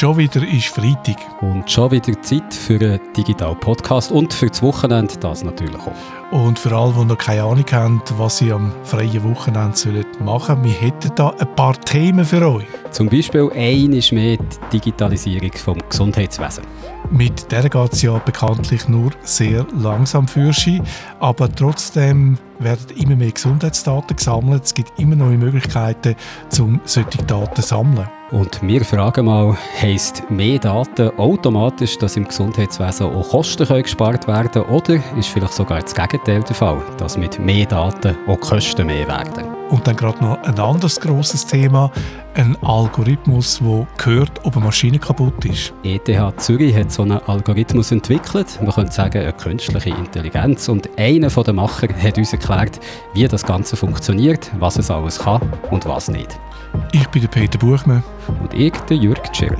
Schon wieder ist Freitag. Und schon wieder Zeit für einen Digital Podcast und für das Wochenende das natürlich auch. Und für alle, die noch keine Ahnung haben, was sie am freien Wochenende machen sollen, wir hätten da ein paar Themen für euch. Zum Beispiel eine ist mehr die Digitalisierung vom Gesundheitswesen. Mit der geht es ja bekanntlich nur sehr langsam für sie, aber trotzdem werden immer mehr Gesundheitsdaten gesammelt. Es gibt immer neue Möglichkeiten, um solche Daten zu sammeln. Und wir fragen mal, heisst mehr Daten automatisch, dass im Gesundheitswesen auch Kosten können gespart werden oder ist vielleicht sogar das Gegenteil der Fall, dass mit mehr Daten auch Kosten mehr werden? Und dann gerade noch ein anderes grosses Thema, ein Algorithmus, der hört, ob eine Maschine kaputt ist. ETH Zürich hat so einen Algorithmus entwickelt, man könnte sagen eine künstliche Intelligenz und einer der Macher hat uns erklärt, wie das Ganze funktioniert, was es alles kann und was nicht. Ich bin der Peter Buchmann. Und ich, der Jürg Tschirr.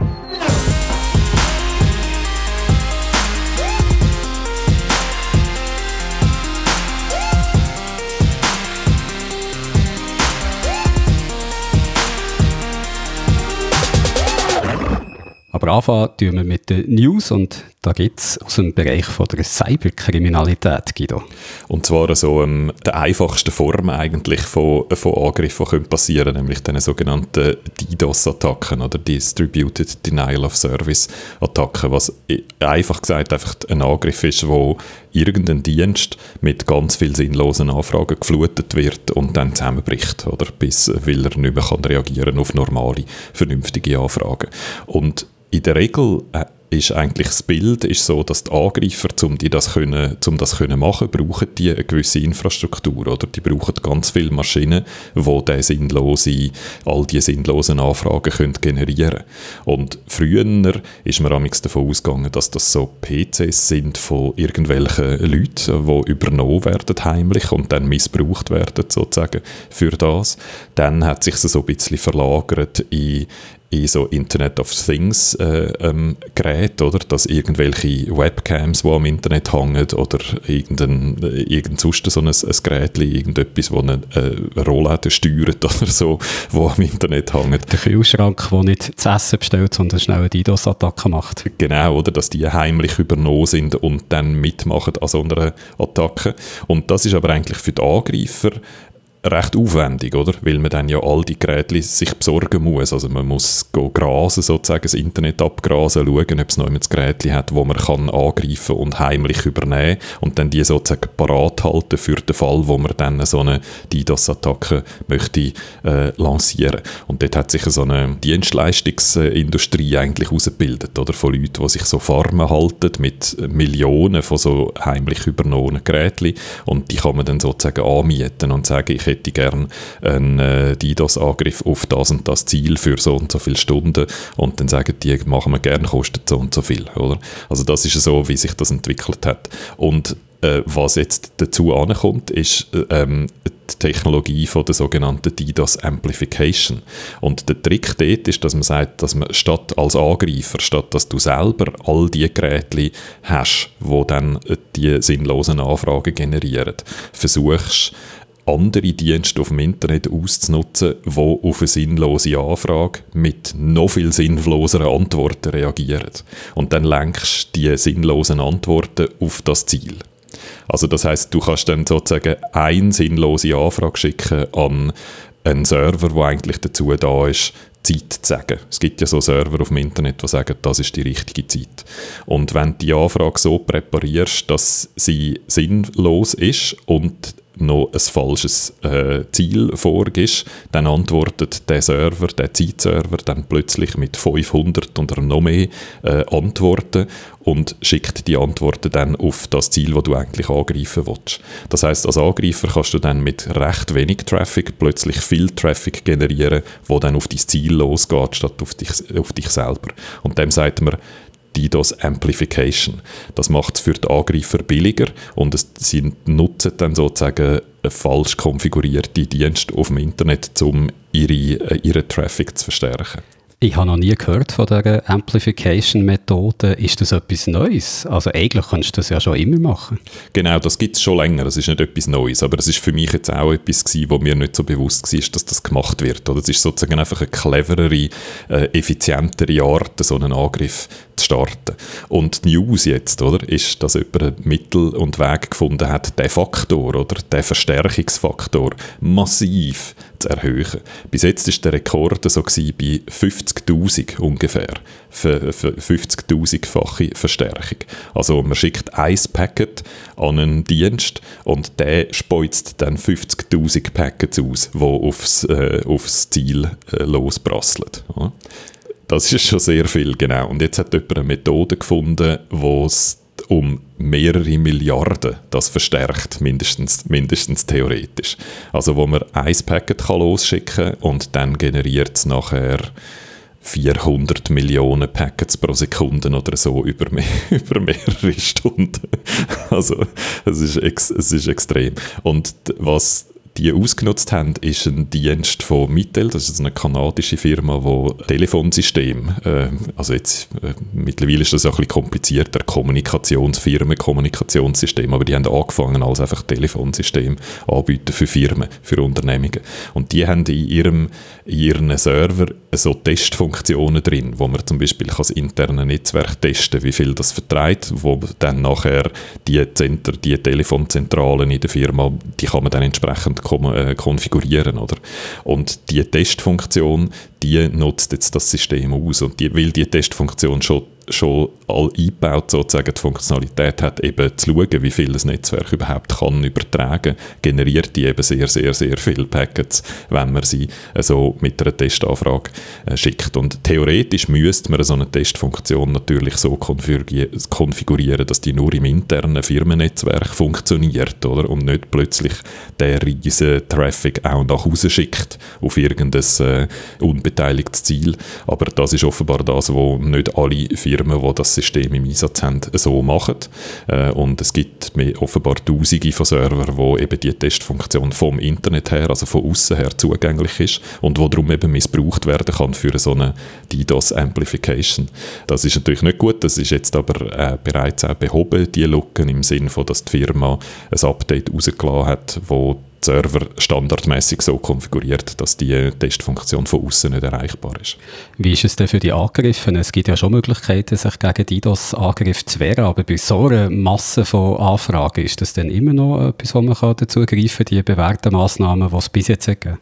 Aber anfangen tun wir mit den News und da gibt es aus dem Bereich von der Cyberkriminalität, Guido. Und zwar so ähm, der einfachsten Form eigentlich von, von Angriffen, die passieren können, nämlich den sogenannten DDoS-Attacken oder Distributed Denial of Service-Attacken, was einfach gesagt einfach ein Angriff ist, wo irgendein Dienst mit ganz vielen sinnlosen Anfragen geflutet wird und dann zusammenbricht, oder bis weil er nicht mehr kann reagieren auf normale, vernünftige Anfragen. Und in der Regel äh, ist eigentlich das Bild ist so, dass die Angreifer, um das können, um das können machen, brauchen die eine gewisse Infrastruktur oder die brauchen ganz viele Maschinen, wo die sinnlose, all die sinnlosen Anfragen können generieren. Und früher ist man amigs davon ausgegangen, dass das so PCs sind von irgendwelchen Leuten, die übernommen werden heimlich und dann missbraucht werden sozusagen für das. Dann hat sich so ein bisschen verlagert in in so Internet of Things äh, ähm, Geräte, oder? Dass irgendwelche Webcams, die am Internet hängen oder irgendein, äh, irgend sonst so ein, ein Gerät, irgendetwas, das eine äh, Rollläden steuert oder so, wo am Internet hängt. Der Kühlschrank, der nicht zu essen bestellt, sondern schnell eine DDoS-Attacke macht. Genau, oder? Dass die heimlich übernommen sind und dann mitmachen an so einer Attacke. Und das ist aber eigentlich für die Angreifer recht aufwendig, oder? Weil man dann ja all die Geräte sich besorgen muss. Also man muss go grasen, sozusagen das Internet abgrasen, schauen, ob es noch ein Gerät hat, wo man kann angreifen und heimlich übernehmen und dann die sozusagen parat halten für den Fall, wo man dann so eine DDoS-Attacke möchte äh, lancieren. Und dort hat sich so eine Dienstleistungsindustrie eigentlich ausgebildet, oder? Von Leuten, die sich so Farmen halten mit Millionen von so heimlich übernommenen Geräten und die kann man dann sozusagen anmieten und sagen, ich hätte gerne einen äh, DDoS-Angriff auf das und das Ziel für so und so viele Stunden und dann sagen die, machen wir gerne, kostet so und so viel, oder? Also das ist so, wie sich das entwickelt hat. Und äh, was jetzt dazu ankommt, ist äh, ähm, die Technologie von der sogenannten DDoS Amplification. Und der Trick dort ist, dass man sagt, dass man statt als Angreifer, statt dass du selber all die Geräte hast, wo dann die sinnlosen Anfragen generieren, versuchst andere Dienste auf dem Internet auszunutzen, die auf eine sinnlose Anfrage mit noch viel sinnloseren Antworten reagieren. Und dann lenkst du die sinnlosen Antworten auf das Ziel. Also das heißt, du kannst dann sozusagen eine sinnlose Anfrage schicken an einen Server, der eigentlich dazu da ist, Zeit zu sagen. Es gibt ja so Server auf dem Internet, die sagen, das ist die richtige Zeit. Und wenn du die Anfrage so präparierst, dass sie sinnlos ist und noch ein falsches äh, Ziel vorgibst, dann antwortet der Server, der Zeitserver, dann plötzlich mit 500 oder noch mehr äh, Antworten und schickt die Antworten dann auf das Ziel, das du eigentlich angreifen willst. Das heißt, als Angreifer kannst du dann mit recht wenig Traffic plötzlich viel Traffic generieren, wo dann auf dein Ziel losgeht, statt auf dich, auf dich selber. Und dem sagt man, DDoS Amplification. Das macht es für die Angreifer billiger und es, sie nutzen dann sozusagen falsch konfigurierte Dienste auf dem Internet, um ihre, äh, ihren Traffic zu verstärken. Ich habe noch nie gehört von dieser Amplification-Methode. Ist das etwas Neues? Also eigentlich kannst du das ja schon immer machen. Genau, das gibt es schon länger. Das ist nicht etwas Neues. Aber es ist für mich jetzt auch etwas gewesen, wo mir nicht so bewusst war, dass das gemacht wird. Oder es ist sozusagen einfach eine cleverere, äh, effizientere Art, so einen Angriff zu starten. Und die News jetzt, oder, ist, dass jemand Mittel und Weg gefunden hat, den Faktor, oder, den Verstärkungsfaktor massiv zu erhöhen. Bis jetzt ist der Rekord so bei 50'000 ungefähr, für, für 50'000-fache Verstärkung. Also man schickt ein Packet an einen Dienst und der speuzt dann 50'000 Packets aus, die aufs, äh, aufs Ziel äh, losprasseln. Ja. Das ist schon sehr viel, genau. Und jetzt hat jemand eine Methode gefunden, wo es um mehrere Milliarden das verstärkt, mindestens, mindestens theoretisch. Also wo man ein Packet kann losschicken kann und dann generiert es nachher 400 Millionen Packets pro Sekunde oder so über, mehr, über mehrere Stunden. Also es ist, ex, es ist extrem. Und was die ausgenutzt haben, ist ein Dienst von Mittel, das ist eine kanadische Firma, die Telefonsystem, äh, also jetzt äh, mittlerweile ist das ein bisschen komplizierter, Kommunikationsfirmen, Kommunikationssystem, aber die haben angefangen als einfach Telefonsystem anbieten für Firmen, für Unternehmungen. Und die haben in ihrem in ihren Server so Testfunktionen drin, wo man zum Beispiel das interne Netzwerk testen wie viel das vertreibt, wo dann nachher die, Zenter, die Telefonzentralen in der Firma, die kann man dann entsprechend konfigurieren. Oder? Und die Testfunktion, die nutzt jetzt das System aus. Und die, weil die Testfunktion schon schon all eingebaut sozusagen die Funktionalität hat, eben zu schauen, wie viel das Netzwerk überhaupt kann übertragen, generiert die eben sehr, sehr, sehr viele Packets, wenn man sie so mit einer Testanfrage äh, schickt. Und theoretisch müsste man so eine Testfunktion natürlich so konfigurieren, dass die nur im internen Firmennetzwerk funktioniert, oder? Und nicht plötzlich der riesen Traffic auch nach Hause schickt auf irgendein äh, unbeteiligtes Ziel. Aber das ist offenbar das, wo nicht alle Firmen Firmen, die das System im Einsatz haben, so machen. Äh, und es gibt offenbar Tausende von Servern, wo eben die Testfunktion vom Internet her, also von außen her zugänglich ist und wo darum eben missbraucht werden kann für so eine DDoS-Amplification. Das ist natürlich nicht gut, das ist jetzt aber äh, bereits auch behoben, die Lücken, im Sinne von, dass die Firma ein Update rausgelassen hat, wo Server standardmäßig so konfiguriert, dass die Testfunktion von außen nicht erreichbar ist. Wie ist es denn für die Angriffen? Es gibt ja schon Möglichkeiten, sich gegen DDoS-Angriff zu wehren, aber bei so einer Masse von Anfragen ist das dann immer noch etwas, wo man dazu greifen kann, die bewährten Massnahmen, die es bis jetzt gegeben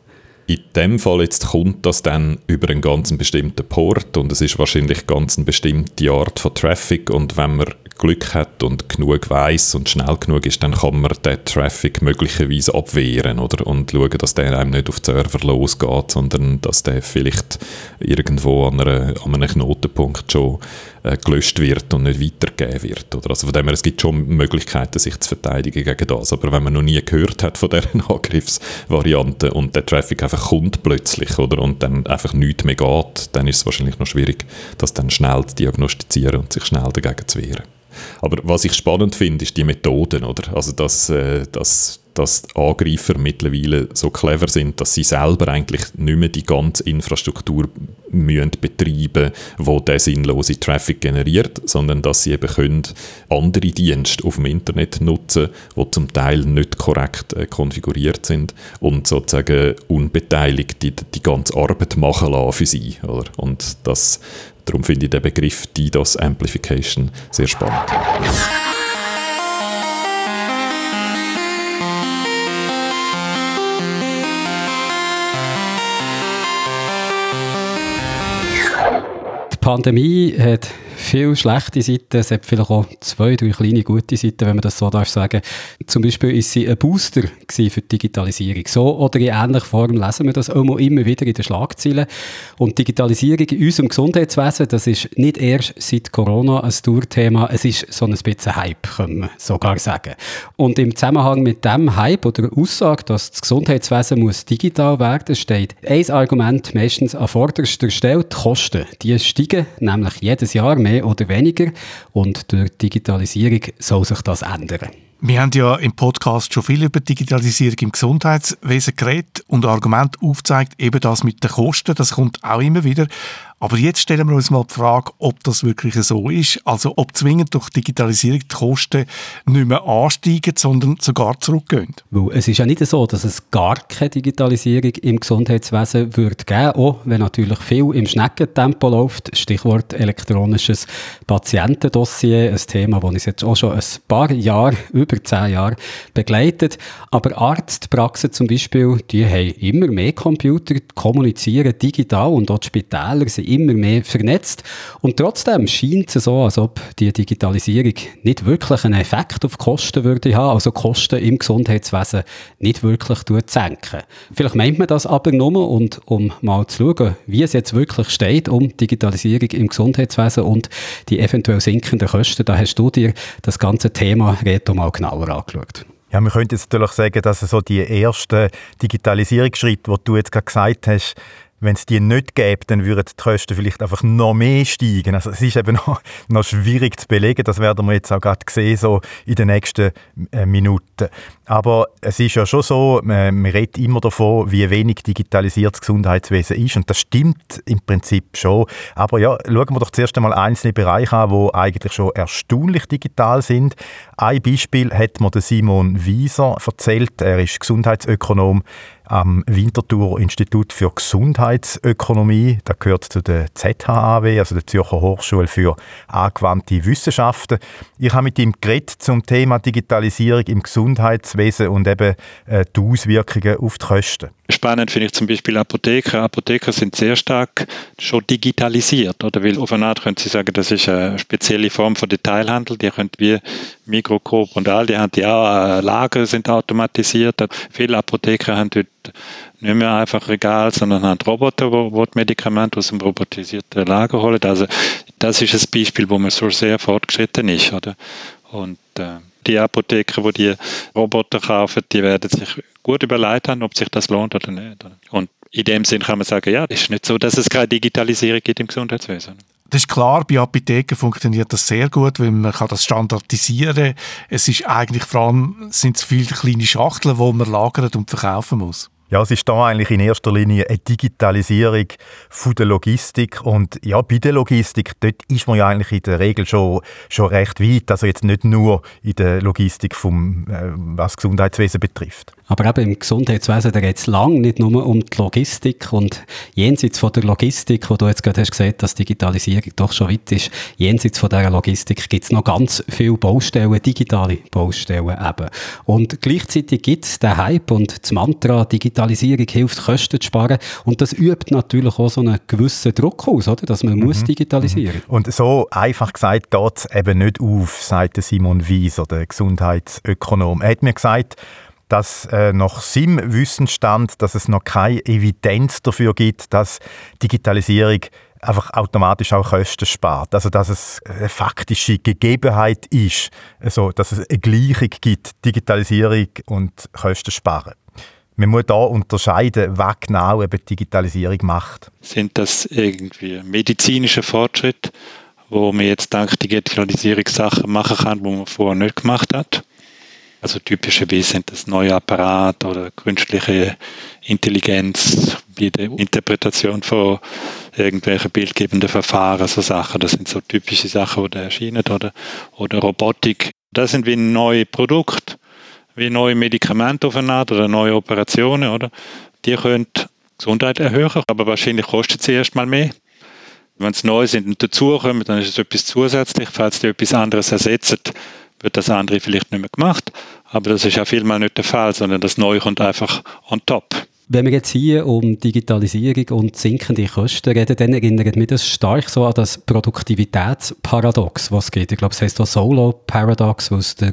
in dem Fall jetzt kommt das dann über einen ganz bestimmten Port und es ist wahrscheinlich ganz eine bestimmte Art von Traffic und wenn man Glück hat und genug weiß und schnell genug ist, dann kann man den Traffic möglicherweise abwehren oder? und schauen, dass der einem nicht auf den Server losgeht, sondern dass der vielleicht irgendwo an, einer, an einem Knotenpunkt schon äh, gelöscht wird und nicht weitergegeben wird. Oder? Also von dem her, es gibt schon Möglichkeiten, sich zu verteidigen gegen das. Aber wenn man noch nie gehört hat von dieser Angriffsvariante und der Traffic einfach kommt plötzlich oder? und dann einfach nichts mehr geht, dann ist es wahrscheinlich noch schwierig, das dann schnell zu diagnostizieren und sich schnell dagegen zu wehren. Aber was ich spannend finde, ist die Methoden, oder? Also, dass, äh, dass dass die Angreifer mittlerweile so clever sind, dass sie selber eigentlich nicht mehr die ganze Infrastruktur müssen betreiben wo der sinnlose Traffic generiert, sondern dass sie eben können andere Dienste auf dem Internet nutzen, die zum Teil nicht korrekt äh, konfiguriert sind und sozusagen unbeteiligt die, die ganze Arbeit machen lassen für sie. Oder? Und das, darum finde ich den Begriff DDoS Amplification sehr spannend. Pandemie hat viele schlechte Seiten, es hat vielleicht auch zwei, drei kleine gute Seiten, wenn man das so darf sagen. Zum Beispiel ist sie ein Booster für die Digitalisierung. So oder in ähnlicher Form lesen wir das auch immer wieder in den Schlagzeilen. Und Digitalisierung in unserem Gesundheitswesen, das ist nicht erst seit Corona ein Tourthema, es ist so ein bisschen Hype, können wir sogar sagen. Und im Zusammenhang mit dem Hype oder Aussage, dass das Gesundheitswesen muss digital werden, steht ein Argument meistens an vorderster Stelle, die Kosten. Die steigen nämlich jedes Jahr mehr mehr oder weniger. Und durch Digitalisierung soll sich das ändern. Wir haben ja im Podcast schon viel über Digitalisierung im Gesundheitswesen geredet und Argument aufzeigt, eben das mit den Kosten, das kommt auch immer wieder. Aber jetzt stellen wir uns mal die Frage, ob das wirklich so ist. Also ob zwingend durch Digitalisierung die Kosten nicht mehr ansteigen, sondern sogar zurückgehen. Es ist ja nicht so, dass es gar keine Digitalisierung im Gesundheitswesen wird geben, auch wenn natürlich viel im Schneckentempo läuft. Stichwort elektronisches Patientendossier, ein Thema, das uns jetzt auch schon ein paar Jahre, über zehn Jahre begleitet. Aber Arztpraxen zum Beispiel, die haben immer mehr Computer, kommunizieren digital und auch die Spitäler sind immer mehr vernetzt. Und trotzdem scheint es so, als ob die Digitalisierung nicht wirklich einen Effekt auf Kosten würde haben, also Kosten im Gesundheitswesen nicht wirklich senken. Vielleicht meint man das aber nur, und um mal zu schauen, wie es jetzt wirklich steht um Digitalisierung im Gesundheitswesen und die eventuell sinkenden Kosten, da hast du dir das ganze Thema Reto mal genauer angeschaut. Ja, man könnte jetzt natürlich sagen, dass so die ersten Digitalisierungsschritte, die du jetzt gerade gesagt hast, wenn es die nicht gäbe, dann würden die Kosten vielleicht einfach noch mehr steigen. Also es ist eben noch, noch schwierig zu belegen. Das werden wir jetzt auch gerade sehen, so in den nächsten äh, Minuten. Aber es ist ja schon so, man, man redet immer davon, wie wenig digitalisiert das Gesundheitswesen ist. Und das stimmt im Prinzip schon. Aber ja, schauen wir doch zuerst einmal einzelne Bereiche an, die eigentlich schon erstaunlich digital sind. Ein Beispiel hat mir Simon Wieser erzählt. Er ist Gesundheitsökonom am Winterthur Institut für Gesundheitsökonomie. Das gehört zu der ZHAW, also der Zürcher Hochschule für angewandte Wissenschaften. Ich habe mit ihm geredet zum Thema Digitalisierung im Gesundheitswesen und eben äh, die Auswirkungen auf die Kosten. Spannend finde ich zum Beispiel Apotheker. Apotheker sind sehr stark schon digitalisiert, oder? Weil auf eine Art können Sie sagen, das ist eine spezielle Form von Detailhandel. Die können wie Mikrocoop und all die haben die auch äh, Lager sind automatisiert. Viele Apotheker haben dort nicht mehr einfach Regal, sondern haben Roboter, wo, wo die Medikamente aus dem robotisierten Lager holen. Also das ist ein Beispiel, wo man so sehr fortgeschritten ist, oder? Und äh, die Apotheker, die die Roboter kaufen, die werden sich gut überlegt haben, ob sich das lohnt oder nicht. Und in dem Sinn kann man sagen, ja, es ist nicht so, dass es keine Digitalisierung gibt im Gesundheitswesen. Das ist klar, bei Apotheken funktioniert das sehr gut, weil man kann das standardisieren. Es ist eigentlich vor allem sind es viele kleine Schachteln, die man lagert und verkaufen muss. Ja, es ist da eigentlich in erster Linie eine Digitalisierung von der Logistik und ja, bei der Logistik, dort ist man ja eigentlich in der Regel schon, schon recht weit, also jetzt nicht nur in der Logistik, vom, äh, was Gesundheitswesen betrifft. Aber eben im Gesundheitswesen, da geht es lang nicht nur um die Logistik und jenseits von der Logistik, wo du jetzt gerade hast gesagt, dass Digitalisierung doch schon weit ist, jenseits von dieser Logistik gibt es noch ganz viele Baustellen, digitale Baustellen eben. Und gleichzeitig gibt es den Hype und das Mantra, Digitalisierung hilft, Kosten zu sparen und das übt natürlich auch so einen gewissen Druck aus, oder? dass man mhm. muss digitalisieren muss. Und so einfach gesagt geht es eben nicht auf, sagt Simon Wieser, der Gesundheitsökonom. Er hat mir gesagt, dass äh, nach seinem Wissensstand, dass es noch keine Evidenz dafür gibt, dass Digitalisierung einfach automatisch auch Kosten spart. Also dass es eine faktische Gegebenheit ist, also dass es eine Gleichung gibt, Digitalisierung und Kosten sparen. Man muss da unterscheiden, was genau eben Digitalisierung macht. Sind das irgendwie medizinische Fortschritte, wo man jetzt dank Digitalisierung Sachen machen kann, die man vorher nicht gemacht hat? Also typischerweise sind das neue Apparate oder künstliche Intelligenz, wie die Interpretation von irgendwelchen bildgebenden Verfahren, so Sachen. Das sind so typische Sachen, die da erscheinen. Oder, oder Robotik. Das sind wie neue Produkte, wie neue Medikamente aufeinander oder neue Operationen. Oder? Die können Gesundheit erhöhen, aber wahrscheinlich kostet sie erstmal mehr. Wenn es neu sind und dazukommen, dann ist es etwas zusätzlich. Falls die etwas anderes ersetzen, wird das andere vielleicht nicht mehr gemacht. Aber das ist ja vielmal nicht der Fall, sondern das Neue kommt einfach on top. Wenn wir jetzt hier um Digitalisierung und sinkende Kosten reden, dann erinnert mich das stark so an das Produktivitätsparadox, was gibt. Ich glaube, es heißt auch Solo-Paradox, was der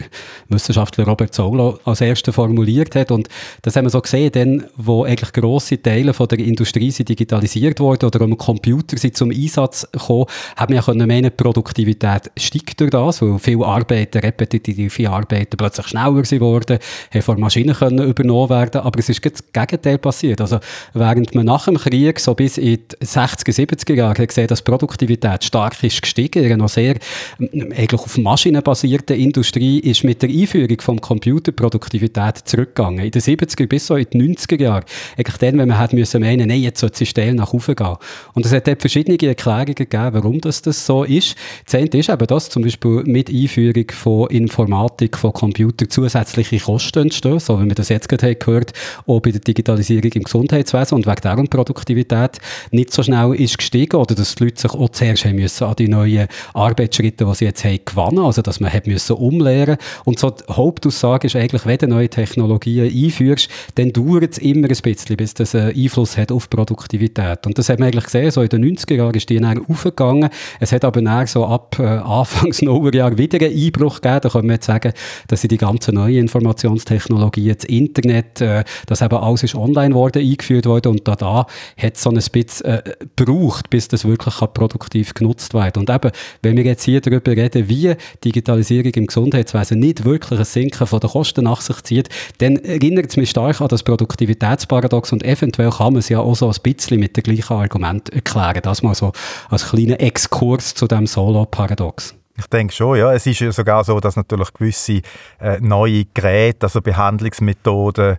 Wissenschaftler Robert Solo als erster formuliert hat. Und das haben wir so gesehen, dann, wo eigentlich grosse Teile von der Industrie sind digitalisiert wurden oder am Computer sind zum Einsatz gekommen, haben wir ja können meinen, Produktivität steigt durch das, weil viele Arbeiten, repetitive Arbeiten plötzlich schneller geworden, haben von Maschinen können übernommen werden. Aber es ist das Gegenteil passiert. Also während man nach dem Krieg so bis in die 60er, 70er Jahre gesehen dass Produktivität stark ist gestiegen, in noch sehr eigentlich auf Maschinen Industrie ist mit der Einführung vom Computer Produktivität zurückgegangen. In den 70er bis so in die 90er Jahre. Eigentlich dann, wenn man hat müssen meinen, nein, jetzt soll die Stelle nach oben gehen. Und es hat dort verschiedene Erklärungen gegeben, warum das, das so ist. Das ist eben, dass zum Beispiel mit Einführung von Informatik, von Computer zusätzliche Kosten entstehen, so wie wir das jetzt gerade gehört, auch bei der Digitalisierung im Gesundheitswesen und wegen deren Produktivität nicht so schnell ist gestiegen oder dass die Leute sich auch zuerst haben müssen an die neuen Arbeitsschritte, die sie jetzt haben, gewonnen, also dass man hat müssen umlehren. Und so die Hauptaussage ist eigentlich, wenn du neue Technologien einführst, dann dauert es immer ein bisschen, bis das einen Einfluss hat auf Produktivität. Und das hat man eigentlich gesehen, so in den 90er Jahren ist die dann aufgegangen, es hat aber dann so ab äh, Anfangs Nullerjahr wieder einen Einbruch gegeben, da kann man jetzt sagen, dass sie die ganzen neuen Informationstechnologien, das Internet, äh, das eben alles ist online worden, eingeführt worden und da, da hat es so ein bisschen äh, gebraucht, bis das wirklich produktiv genutzt wird. Und eben, wenn wir jetzt hier darüber reden, wie Digitalisierung im Gesundheitswesen nicht wirklich ein Sinken von den Kosten nach sich zieht, dann erinnert es mich stark an das Produktivitätsparadox und eventuell kann man es ja auch so ein bisschen mit dem gleichen Argument erklären. Das mal so als kleiner Exkurs zu dem Solo-Paradox. Ich denke schon, ja. Es ist ja sogar so, dass natürlich gewisse äh, neue Geräte, also Behandlungsmethoden,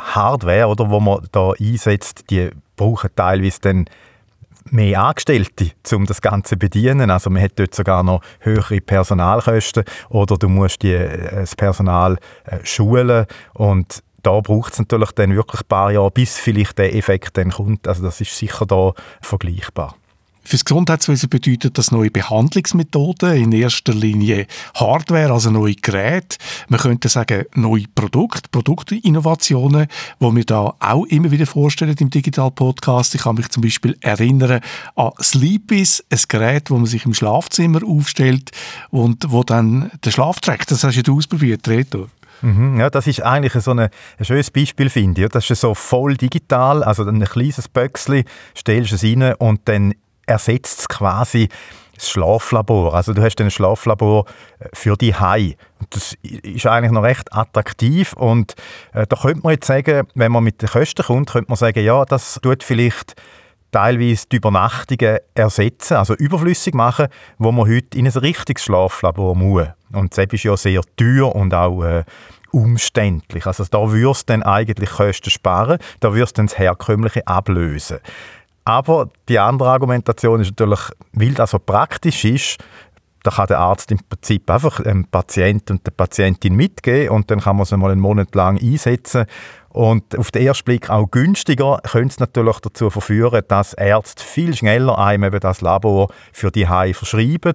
Hardware, oder, wo man da einsetzt, die brauchen teilweise dann mehr Angestellte, um das Ganze zu bedienen. Also man hat dort sogar noch höhere Personalkosten oder du musst die, äh, das Personal äh, schulen und da braucht es natürlich dann wirklich ein paar Jahre, bis vielleicht der Effekt dann kommt. Also das ist sicher da vergleichbar. Für das Gesundheitswesen bedeutet das neue Behandlungsmethoden, in erster Linie Hardware, also neue Geräte. Man könnte sagen, neue Produkte, Produktinnovationen, die wir da auch immer wieder vorstellen im Digital Podcast. Ich kann mich zum Beispiel erinnern an Sleepis, ein Gerät, wo man sich im Schlafzimmer aufstellt und wo dann den Schlaf trägt. Das hast du ausprobiert, Reto. Mhm, ja, das ist eigentlich so eine, ein schönes Beispiel, finde ich. Das ist so voll digital, also ein kleines Böckchen, stellst es rein und dann ersetzt es quasi das Schlaflabor. Also du hast ein Schlaflabor äh, für die Hai. Das ist eigentlich noch recht attraktiv und äh, da könnte man jetzt sagen, wenn man mit den Kosten kommt, könnte man sagen, ja, das tut vielleicht teilweise die Übernachtungen ersetzen, also überflüssig machen, wo man heute in ein richtiges Schlaflabor muss. Und das ist ja sehr teuer und auch äh, umständlich. Also da würdest du dann eigentlich Kosten sparen, da würdest du dann das Herkömmliche ablösen. Aber die andere Argumentation ist natürlich, weil das so praktisch ist, da kann der Arzt im Prinzip einfach dem Patient und der Patientin mitgeben und dann kann man es mal einen Monat lang einsetzen. Und auf den ersten Blick auch günstiger könnte es natürlich dazu verführen, dass Ärzte viel schneller einem eben das Labor für die Hai verschreiben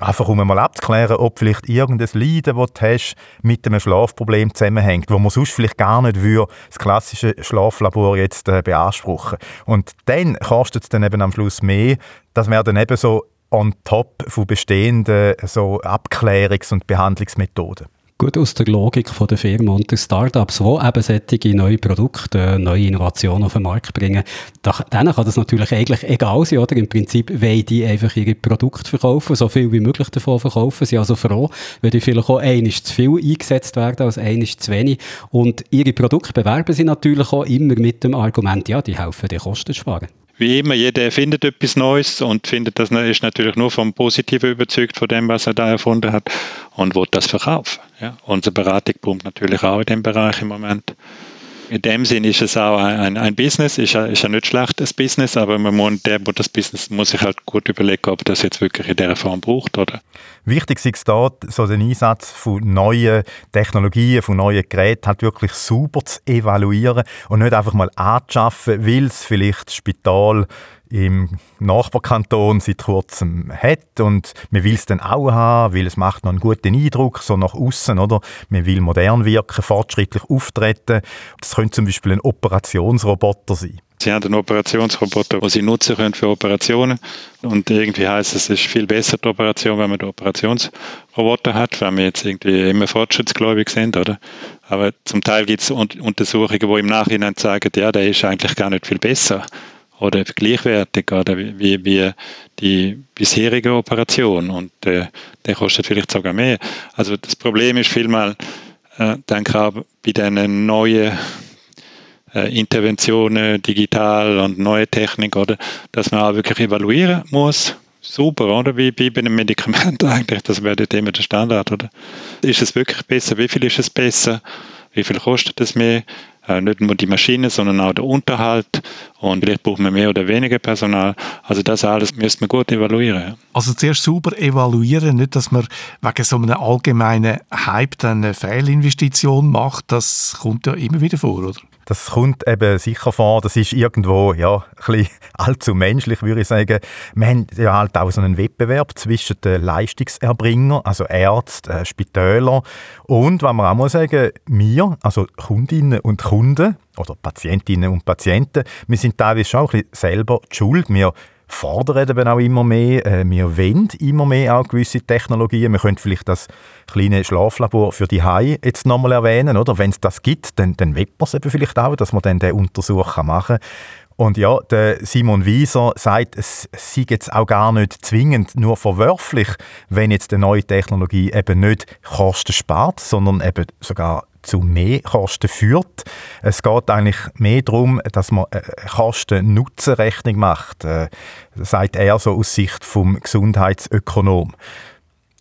Einfach um mal abzuklären, ob vielleicht irgendein Leiden, das du hast, mit einem Schlafproblem zusammenhängt, wo man sonst vielleicht gar nicht würde, das klassische Schlaflabor jetzt äh, beanspruchen. Und dann kostet es dann eben am Schluss mehr. Das wäre dann eben so on top von bestehenden so Abklärungs- und Behandlungsmethoden. Gut aus der Logik von der Firma und der Startups, die eben solche neue Produkte, neue Innovationen auf den Markt bringen, denen kann das natürlich eigentlich egal sein, oder? Im Prinzip wollen die einfach ihre Produkte verkaufen, so viel wie möglich davon verkaufen. Sie sind also froh, wenn die vielleicht auch einiges zu viel eingesetzt werden als einiges zu wenig. Und ihre Produkte bewerben sie natürlich auch immer mit dem Argument, ja, die helfen, die Kosten zu sparen wie immer, jeder erfindet etwas Neues und findet das ist natürlich nur vom Positiven überzeugt von dem, was er da erfunden hat und will das verkaufen. Ja. Unsere Beratung pumpt natürlich auch in dem Bereich im Moment in dem Sinn ist es auch ein, ein Business, ist ja, ist ja nicht schlecht, das Business, aber man muss, der, der das Business muss sich halt gut überlegen, ob das jetzt wirklich in dieser Form braucht, oder? Wichtig ist da, so den Einsatz von neuen Technologien, von neuen Geräten halt wirklich super zu evaluieren und nicht einfach mal anzuschaffen, weil es vielleicht das Spital im Nachbarkanton seit kurzem hat und man will es dann auch haben, weil es macht noch einen guten Eindruck, so nach außen, oder? Man will modern wirken, fortschrittlich auftreten. Das könnte zum Beispiel ein Operationsroboter sein. Sie haben einen Operationsroboter, den Sie nutzen können für Operationen. Und irgendwie heißt es, es ist viel besser die Operation, wenn man den Operationsroboter hat, wenn wir jetzt irgendwie immer fortschrittsgläubig sind, oder? Aber zum Teil gibt es Untersuchungen, die im Nachhinein sagen, ja, der ist eigentlich gar nicht viel besser oder gleichwertig oder wie, wie die bisherige Operation und äh, der kostet vielleicht sogar mehr. Also das Problem ist vielmal, äh, denke ich auch bei diesen neuen äh, Interventionen, digital und neue Technik, oder? Dass man auch wirklich evaluieren muss. Super, oder? Wie, wie bei einem Medikament eigentlich. Das wäre dort immer der Standard, oder? Ist es wirklich besser? Wie viel ist es besser? Wie viel kostet es mehr? Äh, nicht nur die Maschine, sondern auch der Unterhalt und vielleicht braucht man mehr oder weniger Personal. Also das alles müsste man gut evaluieren. Also zuerst sauber evaluieren, nicht, dass man wegen so einem allgemeinen Hype dann eine Fehlinvestition macht, das kommt ja immer wieder vor, oder? Das kommt eben sicher vor, das ist irgendwo ja, ein bisschen allzu menschlich, würde ich sagen. Wir haben ja halt auch so einen Wettbewerb zwischen den Leistungserbringern, also Ärzten, äh, Spitäler und, was man auch mal sagen, wir, also Kundinnen und Kunden oder Patientinnen und Patienten, wir sind teilweise schon ein bisschen selber die Schuld. Wir fordern eben auch immer mehr. Äh, wir wollen immer mehr auch gewisse Technologien. Wir können vielleicht das kleine Schlaflabor für die Hai jetzt nochmal erwähnen, oder? Wenn es das gibt, dann, dann will man es eben vielleicht auch, dass man dann den Untersuch machen kann. Und ja, der Simon Wieser sagt, es sei jetzt auch gar nicht zwingend nur verwerflich, wenn jetzt die neue Technologie eben nicht Kosten spart, sondern eben sogar zu mehr Kosten führt. Es geht eigentlich mehr darum, dass man Kosten-Nutzen-Rechnung macht, äh, sagt er so aus Sicht vom Gesundheitsökonom.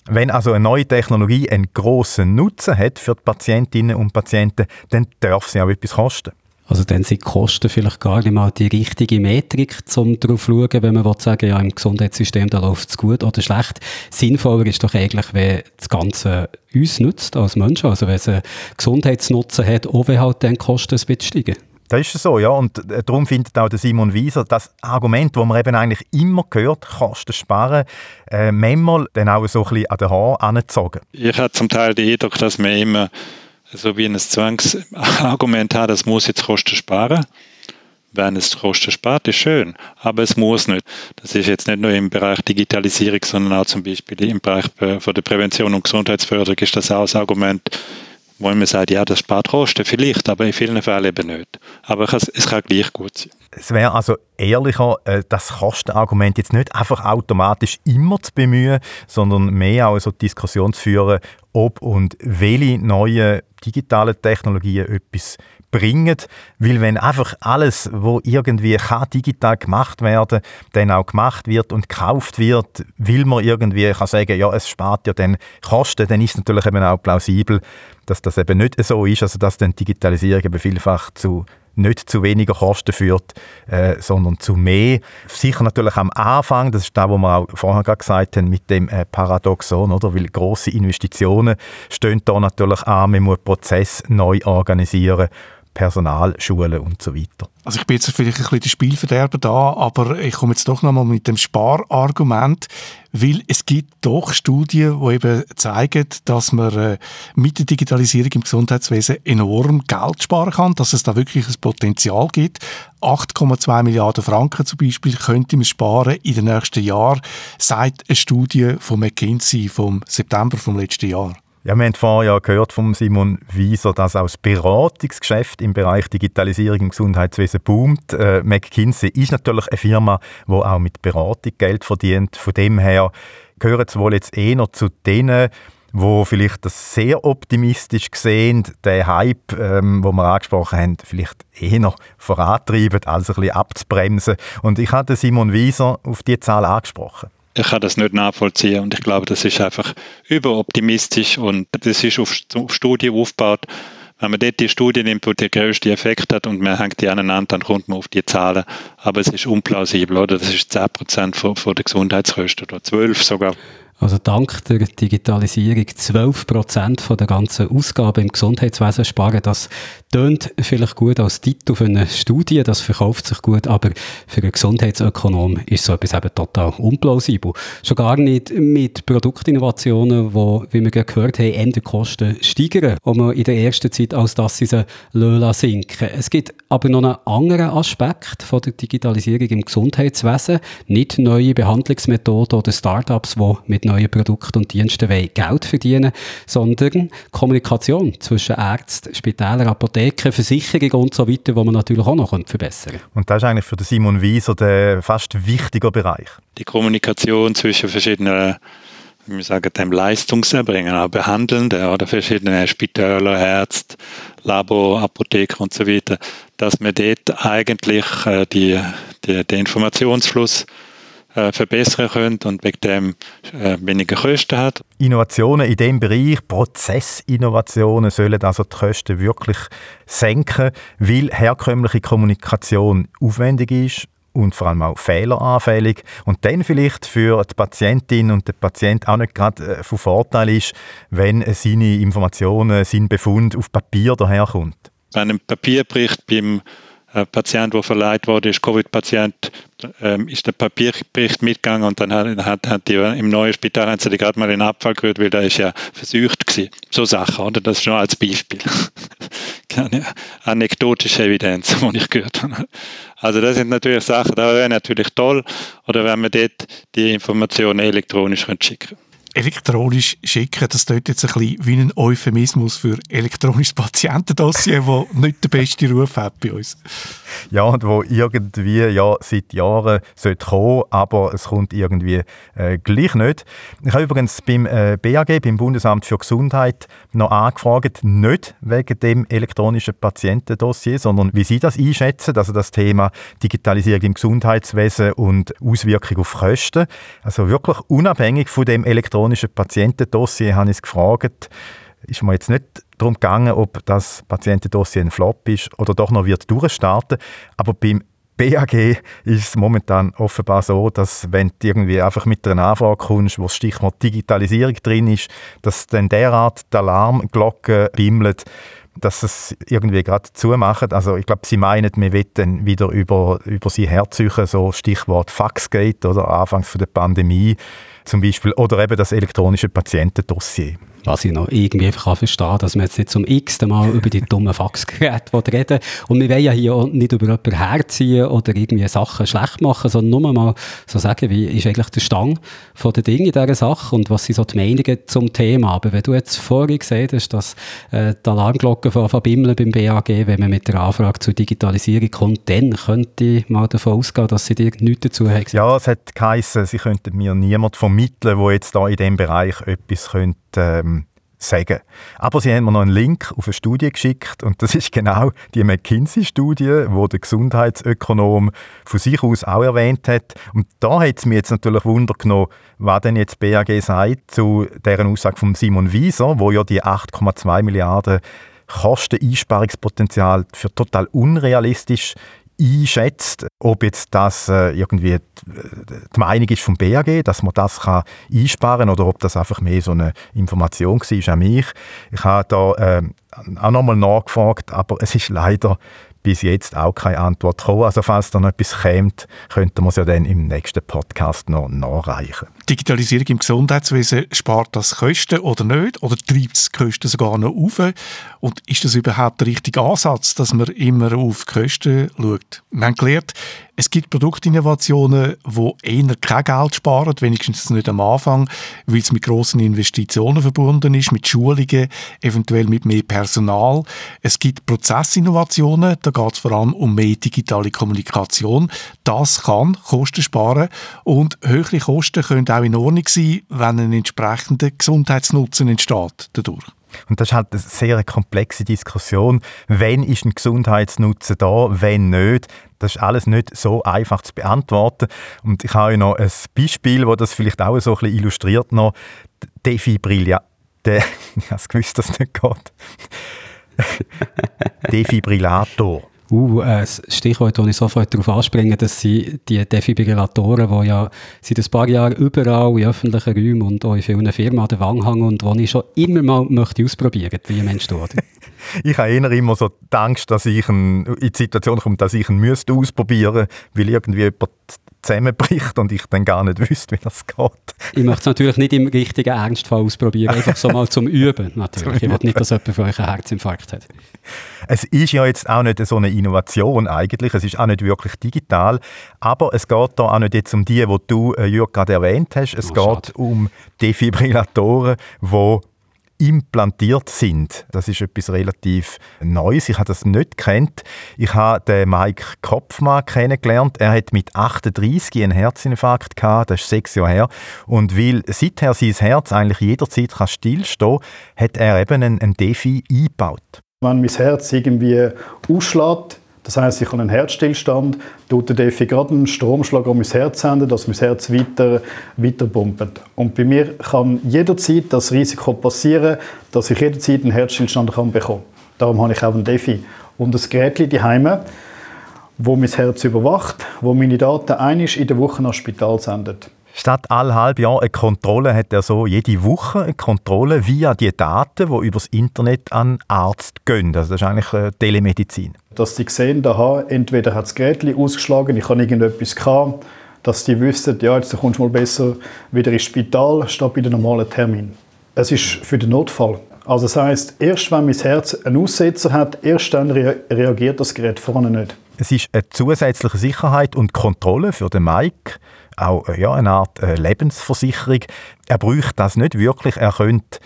Wenn also eine neue Technologie einen grossen Nutzen hat für die Patientinnen und Patienten, dann darf sie auch etwas kosten. Also dann sind die Kosten vielleicht gar nicht mal die richtige Metrik, um darauf zu schauen, wenn man will sagen ja, im Gesundheitssystem da läuft es gut oder schlecht. Sinnvoller ist doch eigentlich, wenn das Ganze uns nützt als Menschen, also wenn es einen Gesundheitsnutzen hat, auch wenn halt dann die Kosten ein bisschen steigen. Das ist so, ja. Und äh, darum findet auch der Simon Wieser das Argument, das man eben eigentlich immer hört, Kosten sparen, äh, manchmal dann auch so ein bisschen an den Haaren angezogen. Ich habe zum Teil den Eindruck, dass man immer so wie ein Zwangsargument hat, es muss jetzt Kosten sparen. Wenn es Kosten spart, ist schön, aber es muss nicht. Das ist jetzt nicht nur im Bereich Digitalisierung, sondern auch zum Beispiel im Bereich von der Prävention und Gesundheitsförderung ist das auch das Argument, wo man sagt, ja, das spart Kosten vielleicht, aber in vielen Fällen eben nicht. Aber es kann gleich gut sein. Es wäre also ehrlicher, äh, das Kostenargument jetzt nicht einfach automatisch immer zu bemühen, sondern mehr auch so Diskussion zu führen, ob und welche neuen digitalen Technologien etwas bringen, weil wenn einfach alles, wo irgendwie kann digital gemacht werden, dann auch gemacht wird und gekauft wird, will man irgendwie kann sagen, ja, es spart ja dann Kosten, dann ist natürlich eben auch plausibel, dass das eben nicht so ist, also dass dann Digitalisierung eben vielfach zu nicht zu weniger Kosten führt, äh, sondern zu mehr. Sicher natürlich am Anfang, das ist das, was wir auch vorher gesagt haben, mit dem äh, Paradoxon, oder? weil grosse Investitionen stehen da natürlich an, man muss Prozess neu organisieren Personal, Schulen und so weiter. Also ich bin jetzt vielleicht ein bisschen der Spielverderber da, aber ich komme jetzt doch nochmal mit dem Sparargument, weil es gibt doch Studien, die eben zeigen, dass man äh, mit der Digitalisierung im Gesundheitswesen enorm Geld sparen kann, dass es da wirklich ein Potenzial gibt. 8,2 Milliarden Franken zum Beispiel könnte man sparen in den nächsten Jahren, sagt eine Studie von McKinsey vom September vom letzten Jahr. Ja, wir haben vorher ja gehört von Simon Wieser, dass auch das Beratungsgeschäft im Bereich Digitalisierung im Gesundheitswesen boomt. Äh, McKinsey ist natürlich eine Firma, die auch mit Beratung Geld verdient. Von dem her gehören sie wohl jetzt eher zu denen, wo vielleicht das sehr optimistisch sehen, den Hype, ähm, wo wir angesprochen haben, vielleicht eher vorantreiben, als ein bisschen abzubremsen. Und ich hatte Simon Wieser auf die Zahl angesprochen ich kann das nicht nachvollziehen und ich glaube, das ist einfach überoptimistisch und das ist auf, auf Studien aufgebaut. Wenn man dort die Studie nimmt, die den grössten Effekt hat und man hängt die aneinander, dann kommt man auf die Zahlen. Aber es ist unplausibel, oder? Das ist 10% von, von der Gesundheitskosten oder 12 sogar. Also dank der Digitalisierung 12 Prozent der ganzen Ausgaben im Gesundheitswesen sparen. Das tönt vielleicht gut als Titel für eine Studie, das verkauft sich gut, aber für einen Gesundheitsökonom ist so etwas eben total unplausibel. Schon gar nicht mit Produktinnovationen, wo, wie wir gehört haben, Enderkosten steigern, und man in der ersten Zeit, als dass sie sie sinken. Es gibt aber noch einen anderen Aspekt von der Digitalisierung im Gesundheitswesen. Nicht neue Behandlungsmethoden oder Startups, die mit neuen Produkten und Diensten Geld verdienen sondern Kommunikation zwischen Ärzten, Spitälern, Apotheken, Versicherungen und so weiter, wo man natürlich auch noch verbessern kann. Und das ist eigentlich für Simon Wieser der fast wichtiger Bereich. Die Kommunikation zwischen verschiedenen wir sagen dem Leistungserbringer, auch Behandelnde oder verschiedene Spitäler, Ärzte, Labor, Apotheken und so weiter, dass wir dort eigentlich äh, die, die, den Informationsfluss äh, verbessern können und wegen dem äh, weniger Kosten hat. Innovationen in dem Bereich, Prozessinnovationen sollen also die Kosten wirklich senken, weil herkömmliche Kommunikation aufwendig ist und vor allem auch fehleranfällig und dann vielleicht für die Patientin und den Patient auch nicht gerade äh, von Vorteil ist, wenn seine Informationen, sein Befund auf Papier daherkommt. Bei einem Papierbericht beim Patient, der verleiht wurde, ist Covid-Patient, ähm, ist der Papierbericht mitgegangen und dann hat, hat, hat die im neuen Spital haben sie die gerade mal in den Abfall gerührt, weil da ist ja versucht gewesen. So Sachen, oder? Das ist nur als Beispiel. Keine anekdotische Evidenz, die ich gehört habe. Also das sind natürlich Sachen, da wäre natürlich toll, oder wenn man dort die Informationen elektronisch schicken könnte elektronisch schicken, das tut jetzt ein bisschen wie ein Euphemismus für elektronisches Patientendossier, das nicht den besten Ruf hat bei uns. Ja, und wo irgendwie ja, seit Jahren sollte kommen, aber es kommt irgendwie äh, gleich nicht. Ich habe übrigens beim äh, BAG, beim Bundesamt für Gesundheit, noch angefragt, nicht wegen dem elektronischen Patientendossier, sondern wie Sie das einschätzen, also das Thema Digitalisierung im Gesundheitswesen und Auswirkungen auf Kosten. Also wirklich unabhängig von dem elektronischen elektronischen Patientendossier habe ich gefragt, ist mir jetzt nicht darum gegangen, ob das Patientendossier ein Flop ist oder doch noch wird durchstarten. Aber beim BAG ist es momentan offenbar so, dass wenn du irgendwie einfach mit einer Anfrage kommst, wo das Stichwort Digitalisierung drin ist, dass dann derart die Alarmglocke bimmelt, dass es irgendwie gerade zumachen. Also ich glaube, sie meinen, wir wollen wieder über, über sie herzüchen, so Stichwort Faxgate oder? Anfangs von der Pandemie zum Beispiel, oder eben das elektronische Patientendossier was ich noch irgendwie einfach verstehen dass wir jetzt nicht zum x-ten Mal über die dummen Faxgeräte reden Und wir wollen ja hier auch nicht über jemanden herziehen oder irgendwie Sachen schlecht machen, sondern nur mal so sagen, wie ist eigentlich der Stand von den Dingen in dieser Sache und was sind so die Meinungen zum Thema. Aber wenn du jetzt vorhin gesehen hast, dass äh, die Alarmglocken von verbimmeln beim BAG, wenn man mit der Anfrage zur Digitalisierung kommt, dann könnte ich mal davon ausgehen, dass sie dir nichts dazu haben. Ja, es hat geheißen, sie könnten mir niemand vermitteln, der jetzt da in diesem Bereich etwas könnte, ähm, sagen. Aber sie haben mir noch einen Link auf eine Studie geschickt und das ist genau die McKinsey-Studie, wo der Gesundheitsökonom von sich aus auch erwähnt hat. Und da hat es mir jetzt natürlich Wunder genommen, was denn jetzt BAG sagt zu deren Aussage von Simon Wieser, wo ja die 8,2 Milliarden Kosteneinsparungspotenzial für total unrealistisch einschätzt, ob jetzt das äh, irgendwie die Meinung ist vom BAG, dass man das kann einsparen kann oder ob das einfach mehr so eine Information war an mich. Ich habe da äh, auch nochmal nachgefragt, aber es ist leider bis jetzt auch keine Antwort gekommen. Also falls da noch etwas kommt, könnte man es ja dann im nächsten Podcast noch nachreichen. Digitalisierung im Gesundheitswesen, spart das Kosten oder nicht? Oder treibt es Kosten sogar noch auf? Und ist das überhaupt der richtige Ansatz, dass man immer auf die Kosten schaut? Wir haben gelernt, es gibt Produktinnovationen, die eher kein Geld sparen, wenigstens nicht am Anfang, weil es mit grossen Investitionen verbunden ist, mit Schulungen, eventuell mit mehr Personal. Es gibt Prozessinnovationen, da geht es vor allem um mehr digitale Kommunikation. Das kann Kosten sparen und höhere Kosten können auch in Ordnung sein, wenn ein entsprechender Gesundheitsnutzen entsteht dadurch. Und das ist halt eine sehr komplexe Diskussion. Wenn ist ein Gesundheitsnutzen da, wenn nicht? Das ist alles nicht so einfach zu beantworten. Und ich habe noch ein Beispiel, das das vielleicht auch so ein bisschen illustriert noch. Defibrillator. De ich habe gewusst, dass es nicht geht. Defibrillator. Uh, ein Stichwort, das ich sofort darauf anspringe, dass sie die Defibrillatoren, die ja seit ein paar Jahren überall in öffentlichen Räumen und auch in vielen Firmen an der Wand hängen und die ich schon immer mal möchte ausprobieren möchte, wie ein Mensch tut. Ich habe eher immer so die Angst, dass ich ein, in die Situation komme, dass ich ihn müsste ausprobieren müsste, weil irgendwie jemand zusammenbricht und ich dann gar nicht wüsste, wie das geht. Ich möchte es natürlich nicht im richtigen Ernstfall ausprobieren, einfach so mal zum Üben natürlich. Ich will nicht, dass jemand von euch einen Herzinfarkt hat. Es ist ja jetzt auch nicht so eine Innovation eigentlich, es ist auch nicht wirklich digital, aber es geht da auch nicht jetzt um die, die du, äh, Jürg, gerade erwähnt hast. Es oh, geht um Defibrillatoren, die implantiert sind. Das ist etwas relativ Neues. Ich habe das nicht kennt. Ich habe den Mike Kopfmann kennengelernt. Er hat mit 38 einen Herzinfarkt gehabt. Das ist sechs Jahre her. Und weil seither sein Herz eigentlich jederzeit stillstehen kann, hat er eben einen, einen Defi eingebaut. Wenn mein Herz irgendwie ausschlägt, das heißt, ich habe einen Herzstillstand, tut der Defi gerade einen Stromschlag an mein Herz senden, dass mein Herz weiter, weiter pumpt. Und bei mir kann jederzeit das Risiko passieren, dass ich jederzeit einen Herzstillstand kann bekommen kann. Darum habe ich auch einen Defi. Und das Gerät daheim, wo mein Herz überwacht, wo meine Daten einmal in der Woche nach Spital sendet. Statt alle halb Jahr eine Kontrolle hat er so jede Woche eine Kontrolle via die Daten, die übers Internet an Arzt gehen. Also das ist eigentlich äh, Telemedizin. Dass die sehen, da entweder hat das Gerät ausgeschlagen, ich habe irgendetwas gehabt, dass die wüssten, ja, jetzt kommst du mal besser wieder ins Spital, statt bei dem normalen Termin. Es ist für den Notfall. Also das heißt, erst wenn mein Herz einen Aussetzer hat, erst dann re reagiert das Gerät vorne nicht. Es ist eine zusätzliche Sicherheit und Kontrolle für den Mike, auch äh, ja, eine Art äh, Lebensversicherung. Er bräuchte das nicht wirklich. Er könnte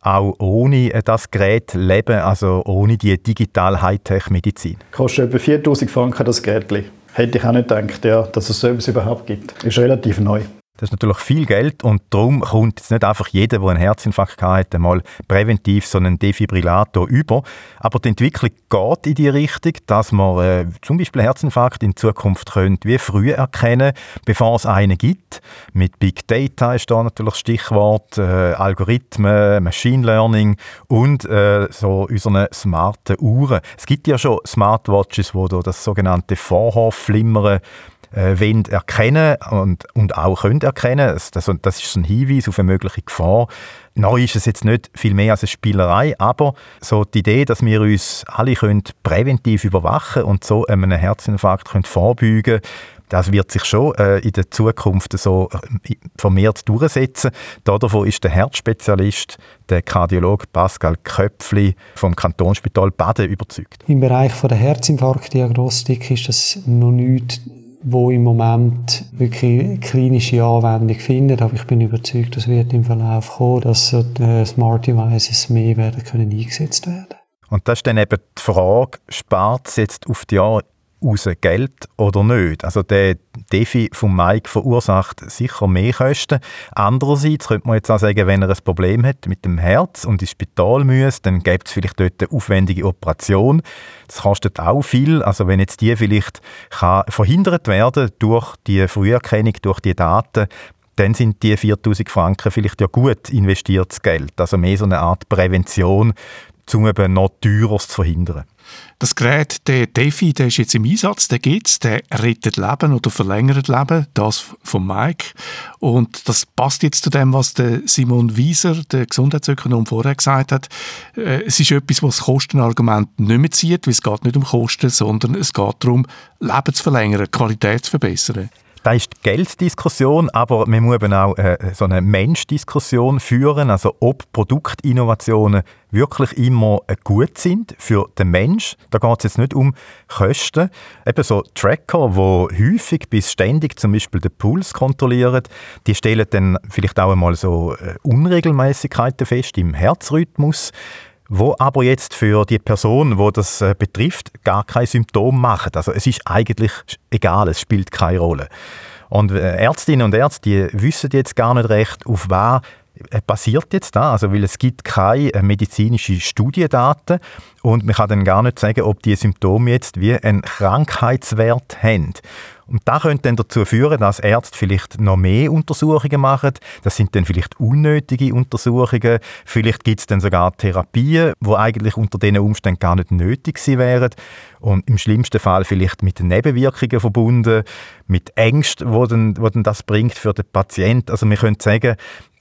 auch ohne äh, das Gerät leben, also ohne die digitale Hightech-Medizin. Kostet etwa 4000 Franken das Gerät. Hätte ich auch nicht gedacht, ja, dass es so etwas überhaupt gibt. Ist relativ neu. Das ist natürlich viel Geld und darum kommt jetzt nicht einfach jeder, der einen Herzinfarkt hat, mal präventiv so einen Defibrillator über. Aber die Entwicklung geht in die Richtung, dass man äh, zum Beispiel einen Herzinfarkt in Zukunft könnte wie früh erkennen, bevor es einen gibt. Mit Big Data ist da natürlich Stichwort, äh, Algorithmen, Machine Learning und äh, so unsere smarten Uhren. Es gibt ja schon Smartwatches, wo das sogenannte Vorhofflimmern äh, wollen erkennen und, und auch können erkennen. Das, das, ist ein Hinweis auf eine mögliche Gefahr. Neu ist es jetzt nicht viel mehr als eine Spielerei, aber so die Idee, dass wir uns alle können präventiv überwachen und so einem Herzinfarkt können vorbeugen das wird sich schon äh, in der Zukunft so äh, vermehrt durchsetzen. Davon ist der Herzspezialist, der Kardiologe Pascal Köpfli vom Kantonsspital Baden überzeugt. Im Bereich von der Herzinfarktdiagnostik ist das noch nicht wo im Moment wirklich klinische Anwendung findet. Aber ich bin überzeugt, das wird im Verlauf kommen, dass so die Smart Devices mehr werden können eingesetzt werden. Und das ist dann eben die Frage, spart es jetzt auf die Jahre raus Geld oder nicht. Also der Defi von Mike verursacht sicher mehr Kosten. Andererseits könnte man jetzt auch sagen, wenn er ein Problem hat mit dem Herz und ins Spital muss, dann gibt es vielleicht dort eine aufwendige Operation. Das kostet auch viel. Also wenn jetzt die vielleicht kann verhindert werden durch die Früherkennung, durch die Daten, dann sind die 4000 Franken vielleicht ja gut investiertes Geld. Also mehr so eine Art Prävention, um eben noch teureres zu verhindern. Das Gerät, der Defi, der ist jetzt im Einsatz, der gibt's, der rettet Leben oder verlängert Leben, das von Mike. Und das passt jetzt zu dem, was der Simon Wieser, der Gesundheitsökonom, vorher gesagt hat. Äh, es ist etwas, was das Kostenargument nicht mehr zieht, weil es geht nicht um Kosten, sondern es geht darum, Leben zu verlängern, Qualität zu verbessern. Das ist die Gelddiskussion, aber man muss eben auch äh, so eine Menschdiskussion führen, also ob Produktinnovationen wirklich immer äh, gut sind für den Mensch. Da geht es jetzt nicht um Kosten. Eben so Tracker, die häufig bis ständig zum Beispiel den Puls kontrollieren, die stellen dann vielleicht auch einmal so äh, Unregelmäßigkeiten fest im Herzrhythmus wo aber jetzt für die Person, wo das äh, betrifft, gar kein Symptom machen. Also es ist eigentlich egal, es spielt keine Rolle. Und äh, Ärztinnen und Ärzte wissen jetzt gar nicht recht, auf was äh, basiert jetzt da, also weil es gibt keine äh, medizinische Studiendaten und man kann dann gar nicht sagen, ob die Symptome jetzt wie einen Krankheitswert haben. Und das könnte dann dazu führen, dass Ärzte vielleicht noch mehr Untersuchungen machen. Das sind dann vielleicht unnötige Untersuchungen. Vielleicht gibt es dann sogar Therapien, die eigentlich unter diesen Umständen gar nicht nötig gewesen wären. Und im schlimmsten Fall vielleicht mit Nebenwirkungen verbunden, mit Ängsten, wo dann, wo dann das bringt für den Patienten. Also man könnte sagen,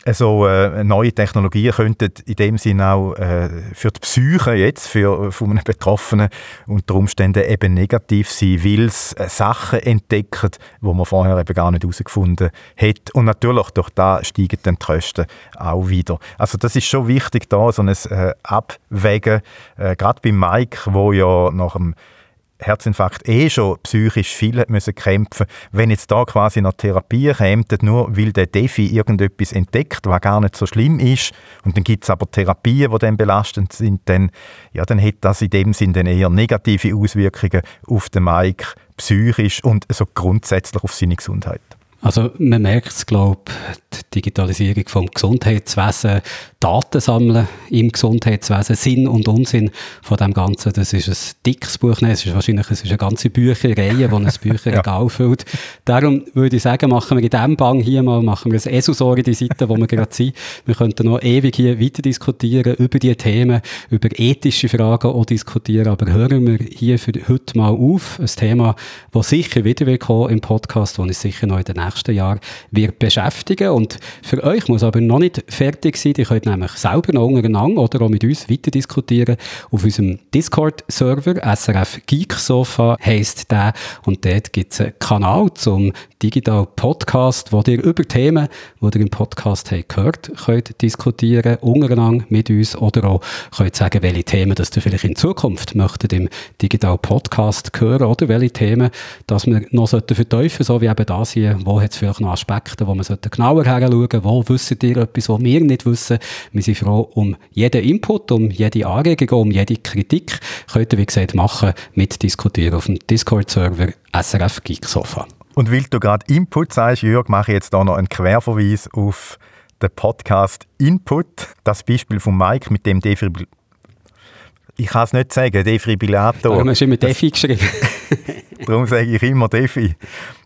also äh, neue Technologien könnten in dem Sinne auch äh, für die Psyche jetzt, für, von einem Betroffenen unter Umständen eben negativ sein, weil es äh, Sachen entdeckt, wo man vorher eben gar nicht herausgefunden hat. Und natürlich durch da steigen dann die Kosten auch wieder. Also das ist schon wichtig da, so ein äh, Abwägen, äh, gerade bei Mike, wo ja nach dem Herzinfarkt eh schon psychisch viel müssen kämpfen wenn jetzt da quasi noch Therapie käme, nur weil der Defi irgendetwas entdeckt, was gar nicht so schlimm ist, und dann gibt es aber Therapien, die dann belastend sind, dann, ja, dann hätte das in dem Sinn dann eher negative Auswirkungen auf den Mike psychisch und so grundsätzlich auf seine Gesundheit. Also man merkt es, glaube ich, die Digitalisierung vom Gesundheitswesen, Daten sammeln im Gesundheitswesen, Sinn und Unsinn von dem Ganzen, das ist ein dickes Buch, Nein, es ist wahrscheinlich es ist eine ganze Bücherreihe, die ein Bücherregal ja. füllt. Darum würde ich sagen, machen wir in diesem Bang hier mal, machen wir ein Esusor in die Seite, wo wir gerade sind. Wir könnten noch ewig hier weiter diskutieren über die Themen, über ethische Fragen auch diskutieren, aber hören wir hier für heute mal auf. Ein Thema, das sicher wieder wird kommen im Podcast, das uns sicher noch in den nächsten Jahren wird beschäftigen. Und für euch muss aber noch nicht fertig sein. Ihr könnt nämlich selber noch untereinander oder auch mit uns weiter diskutieren. Auf unserem Discord-Server, SRF Geek Sofa heisst der. Und dort gibt es einen Kanal zum Digital Podcast, wo ihr über Themen, die ihr im Podcast habt gehört, könnt diskutieren, untereinander mit uns oder auch könnt sagen, welche Themen das ihr vielleicht in Zukunft möchtet im Digital Podcast hören oder welche Themen, dass wir noch vertiefen so wie eben das hier, wo hat es vielleicht noch Aspekte, wo man genauer hinschauen wo wisst ihr etwas, was wir nicht wissen. Wir sind froh um jeden Input, um jede Anregung, um jede Kritik. Könnt ihr, wie gesagt, machen, mitdiskutieren auf dem Discord-Server SRF Geek Sofa. Und weil du gerade Input sagst, Jörg, mache ich jetzt hier noch einen Querverweis auf den Podcast Input. Das Beispiel von Mike mit dem Defibrillator. Ich kann es nicht sagen, Defibrillator. Warum hast du immer Defi geschrieben? Darum sage ich immer Defi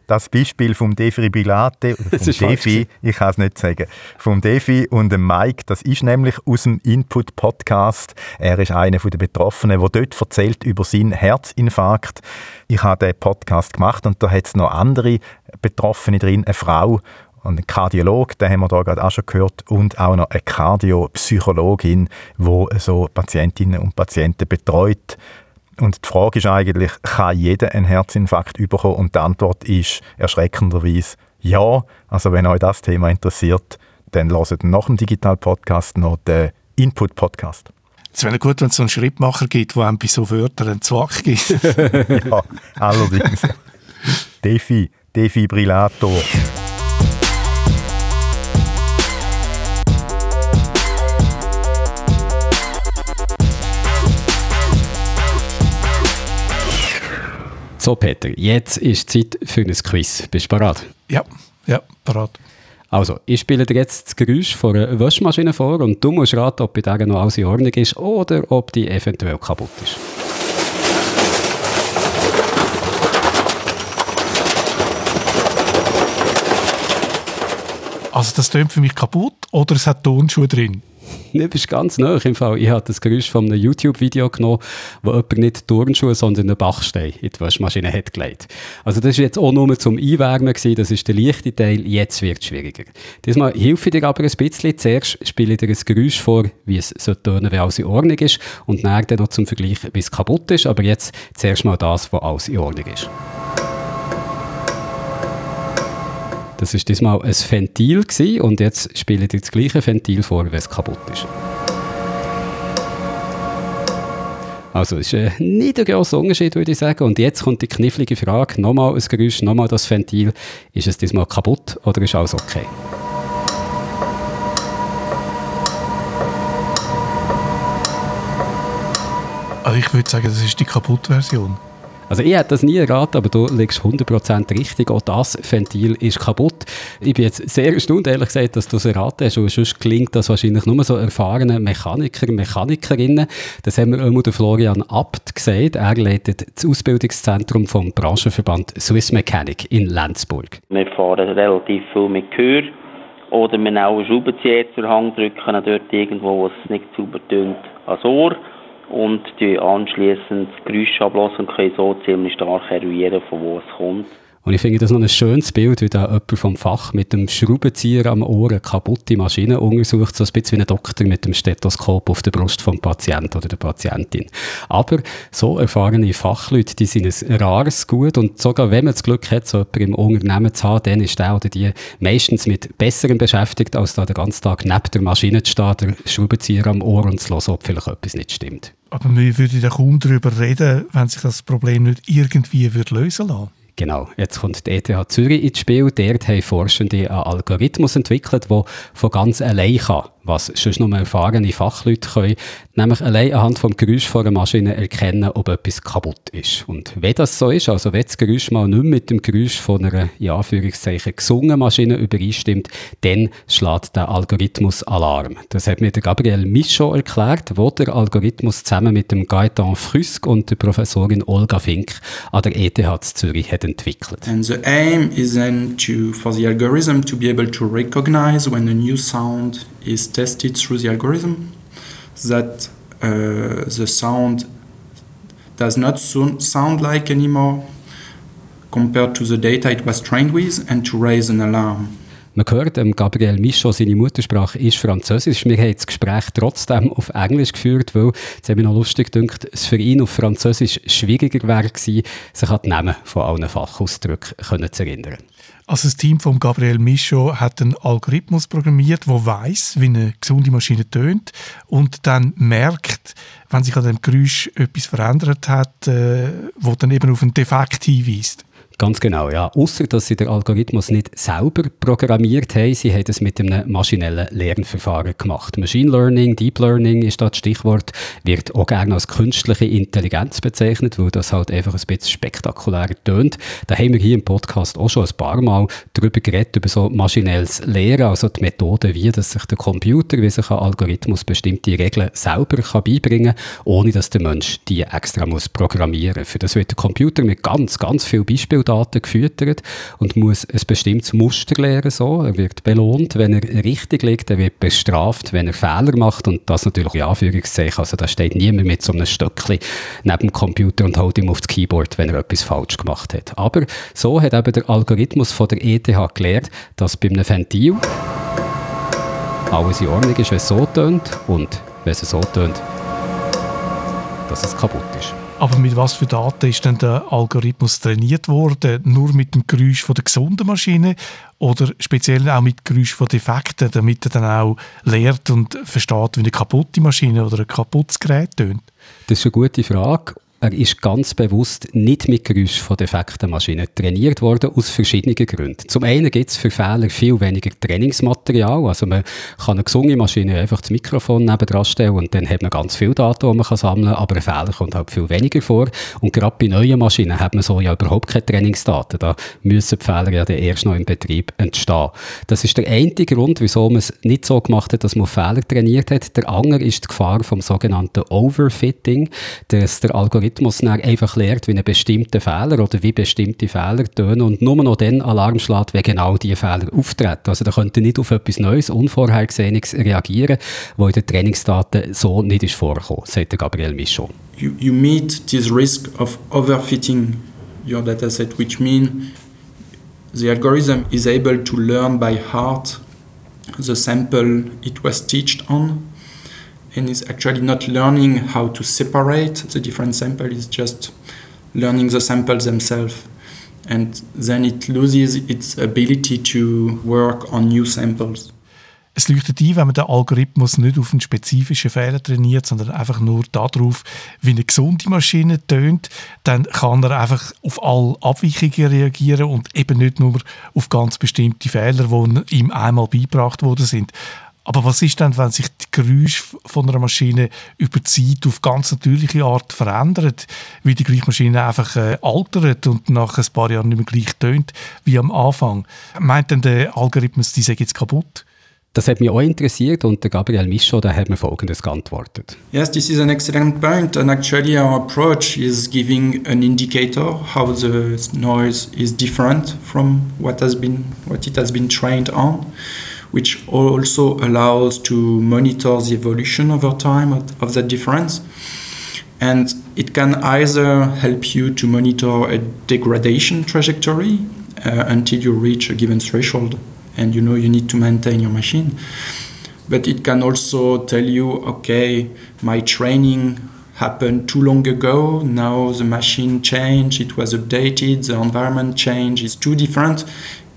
das Beispiel vom Defibrillate, vom Defi, ich kann es nicht sagen, vom Defi und dem Mike, das ist nämlich aus dem Input-Podcast. Er ist einer der Betroffenen, der dort erzählt über seinen Herzinfarkt. Ich habe den Podcast gemacht und da hat es noch andere Betroffene drin, eine Frau und ein Kardiolog, den haben wir da gerade auch schon gehört, und auch noch eine Kardiopsychologin, die so Patientinnen und Patienten betreut. Und die Frage ist eigentlich, kann jeder einen Herzinfarkt bekommen? Und die Antwort ist erschreckenderweise ja. Also wenn euch das Thema interessiert, dann hört nach dem Digital-Podcast noch den Input-Podcast. Es wäre gut, wenn es so einen Schrittmacher gibt, der einem bei so Wörtern einen Zwack gibt. ja, allerdings. Defi, Defibrillator. So, Peter, jetzt ist Zeit für ein Quiz. Bist du bereit? Ja, ja, bereit. Also, ich spiele dir jetzt das Geräusch von einer Waschmaschine vor und du musst raten, ob bei der noch alles in Ordnung ist oder ob die eventuell kaputt ist. Also das tönt für mich kaputt oder es hat Tonschuhe drin? Du bist ganz nah im Fall. Ich habe das Geräusch von einem YouTube-Video genommen, wo jemand nicht Turnschuhe, sondern einen Bachstein in die Waschmaschine hat gelegt. Also das war jetzt auch nur zum Einwärmen gewesen. Das ist der leichte Teil. Jetzt wird es schwieriger. Diesmal helfe ich dir aber ein bisschen. Zuerst spiele ich dir ein Geräusch vor, wie es so tönen, wenn alles in Ordnung ist. Und dann noch zum Vergleich, wie es kaputt ist. Aber jetzt zuerst mal das, was alles in Ordnung ist. Das war diesmal ein Ventil gewesen, und jetzt spiele ich das gleiche Ventil vor, wenn es kaputt ist. Also ist äh, nicht ein grosser Unterschied, würde ich sagen. Und jetzt kommt die knifflige Frage, nochmal ein Geräusch, nochmal das Ventil. Ist es diesmal kaputt oder ist alles okay? Also ich würde sagen, das ist die kaputte Version. Also ich hätte das nie erraten, aber du liegst 100% richtig. Auch das Ventil ist kaputt. Ich bin jetzt sehr erstaunt, ehrlich gesagt, dass du es erraten hast. Und sonst klingt das wahrscheinlich nur so erfahrene Mechaniker, Mechanikerinnen. Das haben wir immer der Florian Abt gesagt. Er leitet das Ausbildungszentrum vom Branchenverband Swiss Mechanic in Lenzburg. Wir fahren relativ viel mit Gehör. Oder wir auch einen Schraubenzieher zur Hand drücken, dort irgendwo, wo es nicht sauber tönt, ans Ohr und die anschließend Geräusche ablassen und können so ziemlich stark eruieren, von wo es kommt. Und ich finde das noch ein schönes Bild, wie da jemand vom Fach mit dem Schraubenzieher am Ohr eine kaputte Maschine untersucht, so ein bisschen wie ein Doktor mit dem Stethoskop auf der Brust vom Patienten oder der Patientin. Aber so erfahrene Fachleute, die sind ein rares Gut und sogar wenn man das Glück hat, so jemanden im Unternehmen zu haben, dann ist der oder die meistens mit Besserem beschäftigt, als da den ganzen Tag neben der Maschine zu stehen, der Schraubenzieher am Ohr und zu hören, ob vielleicht etwas nicht stimmt. Aber wir würden ja kaum darüber reden, wenn sich das Problem nicht irgendwie lösen würde. Genau, jetzt kommt die ETH Zürich ins Spiel. Dort haben Forschende einen Algorithmus entwickelt, der von ganz allein kann was sonst nur erfahrene Fachleute können, nämlich allein anhand vom Geräusch von einer Maschine erkennen, ob etwas kaputt ist. Und wenn das so ist, also wenn das Geräusch mal nicht mit dem Geräusch von einer, in Anführungszeichen, gesungenen Maschine übereinstimmt, dann schlägt der Algorithmus Alarm. Das hat mir der Gabriel Michaud erklärt, wo der Algorithmus zusammen mit dem Gaetan Früsk und der Professorin Olga Fink an der ETH Zürich hat entwickelt. And the aim is then to, for the algorithm to be able to recognize when a new sound is tested through the algorithm that uh, the sound does not sound like anymore compared to the data it was trained with and to raise an alarm. Man hört, ähm, Gabriel Michaud, seine Muttersprache ist Französisch. Wir haben das Gespräch trotzdem auf Englisch geführt, weil, habe ich noch lustig gedacht, es für ihn auf Französisch schwieriger wäre gewesen, sich an die Namen von allen Fachausdrücken zu erinnern. Also das Team von Gabriel Michaud hat einen Algorithmus programmiert, der weiß, wie eine gesunde Maschine tönt und dann merkt, wenn sich an dem Geräusch etwas verändert hat, äh, wo dann eben auf einen Defekt hinweist. Ganz genau, ja. Außer dass sie den Algorithmus nicht selber programmiert haben, sie haben es mit einem maschinellen Lernverfahren gemacht. Machine Learning, Deep Learning ist das Stichwort, wird auch gerne als künstliche Intelligenz bezeichnet, weil das halt einfach ein bisschen spektakulärer tönt. Da haben wir hier im Podcast auch schon ein paar Mal darüber geredet, über so maschinelles Lehren, also die Methode, wie dass sich der Computer, wie sich ein Algorithmus bestimmte Regeln selber kann beibringen kann, ohne dass der Mensch die extra muss programmieren. Für das wird der Computer mit ganz, ganz viel Beispielen Daten gefüttert und muss ein bestimmtes Muster lernen. So. Er wird belohnt, wenn er richtig liegt, er wird bestraft, wenn er Fehler macht und das natürlich in Anführungszeichen. Also da steht niemand mit so einem Stöckchen neben dem Computer und haut ihm aufs Keyboard, wenn er etwas falsch gemacht hat. Aber so hat eben der Algorithmus von der ETH gelernt, dass bei einem Ventil alles in Ordnung ist, wenn es so tönt und wenn es so tönt, dass es kaputt ist. Aber mit was für Daten ist denn der Algorithmus trainiert worden? Nur mit dem Geräusch von der gesunden Maschine oder speziell auch mit Geräusch von Defekten, damit er dann auch lernt und versteht, wie eine kaputte Maschine oder ein kaputtes Gerät tönt? Das ist eine gute Frage er ist ganz bewusst nicht mit Geräusch von defekten Maschinen trainiert worden, aus verschiedenen Gründen. Zum einen gibt es für Fehler viel weniger Trainingsmaterial. Also man kann eine gesungene Maschine einfach das Mikrofon nebendran stellen und dann hat man ganz viel Daten, die man kann sammeln kann, aber ein Fehler kommt halt viel weniger vor. Und gerade bei neuen Maschinen hat man so ja überhaupt keine Trainingsdaten. Da müssen die Fehler ja dann erst noch im Betrieb entstehen. Das ist der eine Grund, wieso man es nicht so gemacht hat, dass man Fehler trainiert hat. Der andere ist die Gefahr vom sogenannten Overfitting, dass der Algorithmus Algorithmus einfach lernt, wie ein bestimmter Fehler oder wie bestimmte Fehler tönen und nur noch dann Alarm schlägt, wenn genau diese Fehler auftreten. Also da könnte nicht auf etwas Neues, Unvorhergesehenes reagieren, wo in den Trainingsdaten so nicht ist vorgekommen, sagt Gabriel Michaud. You, you meet this risk of overfitting your dataset, which means the algorithm is able to learn by heart the sample it was taught on and is actually not learning how to separate the different samples, it's just learning the samples themselves. And then it loses its ability to work on new samples. Es leuchtet ein, wenn man den Algorithmus nicht auf einen spezifischen Fehler trainiert, sondern einfach nur darauf, wie eine gesunde Maschine tönt, dann kann er einfach auf alle Abweichungen reagieren und eben nicht nur auf ganz bestimmte Fehler, die ihm einmal beigebracht worden sind. Aber was ist denn, wenn sich die Geräusche von einer Maschine über die Zeit auf ganz natürliche Art verändert, wie die gleiche Maschine einfach äh, altert und nach ein paar Jahren nicht mehr gleich tönt wie am Anfang? Meint denn der Algorithmus, die sei jetzt kaputt? Das hat mich auch interessiert und der Gabriel Michaud, der hat mir Folgendes geantwortet. Yes, this is an excellent point and actually our approach is giving an indicator how the noise is different from what has been what it has been trained on. Which also allows to monitor the evolution over time of, that difference. And it can either help you to monitor a degradation trajectory uh, until you reach a given threshold and you know you need to maintain your machine. But it can also tell you, okay, my training happened too long ago. Now the machine changed, it was updated, the environment changed, it's too different.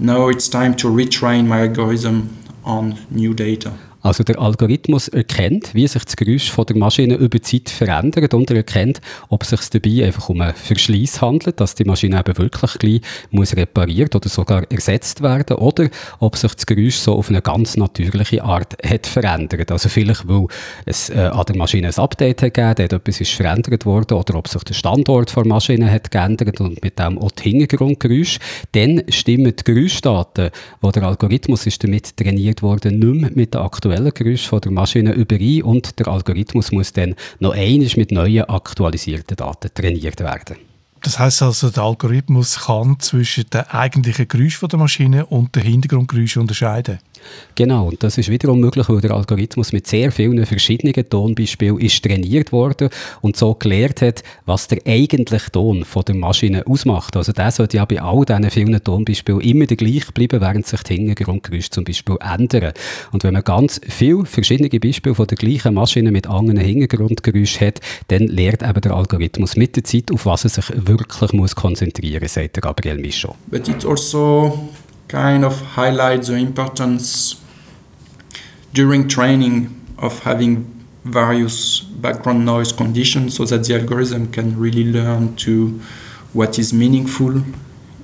Now it's time to retrain my algorithm on new data. Also der Algorithmus erkennt, wie sich das Geräusch von der Maschine über die Zeit verändert und er erkennt, ob es sich dabei einfach um einen Verschleiß handelt, dass die Maschine eben wirklich gleich muss repariert oder sogar ersetzt werden oder ob sich das Geräusch so auf eine ganz natürliche Art hat verändert. Also vielleicht, weil es äh, an der Maschine ein Update hat gegeben, hat etwas ist verändert worden oder ob sich der Standort der Maschine hat geändert und mit dem auch die Hintergrundgeräusche. Dann stimmen die Geräuschdaten, wo der Algorithmus ist damit trainiert worden, nicht mehr mit der aktuellen aktuellen Geräusch von der Maschine überein und der Algorithmus muss dann noch einmal mit neuen aktualisierten Daten trainiert werden. Das heißt also, der Algorithmus kann zwischen dem eigentlichen Geräusch der Maschine und dem Hintergrundgeräusch unterscheiden. Genau, und das ist wiederum möglich, weil der Algorithmus mit sehr vielen verschiedenen Tonbeispielen ist trainiert worden und so gelernt hat, was der eigentliche Ton von der Maschine ausmacht. Also der sollte ja bei all diesen vielen Tonbeispielen immer der gleich bleiben, während sich die Hintergrundgeräusche zum Beispiel ändern. Und wenn man ganz viele verschiedene Beispiele von der gleichen Maschine mit anderen Hintergrundgeräuschen hat, dann lernt eben der Algorithmus mit der Zeit, auf was er sich wirklich muss konzentrieren muss, sagt Gabriel Michaud. Kind of highlight the importance during training of having various background noise conditions so that the algorithm can really learn to what is meaningful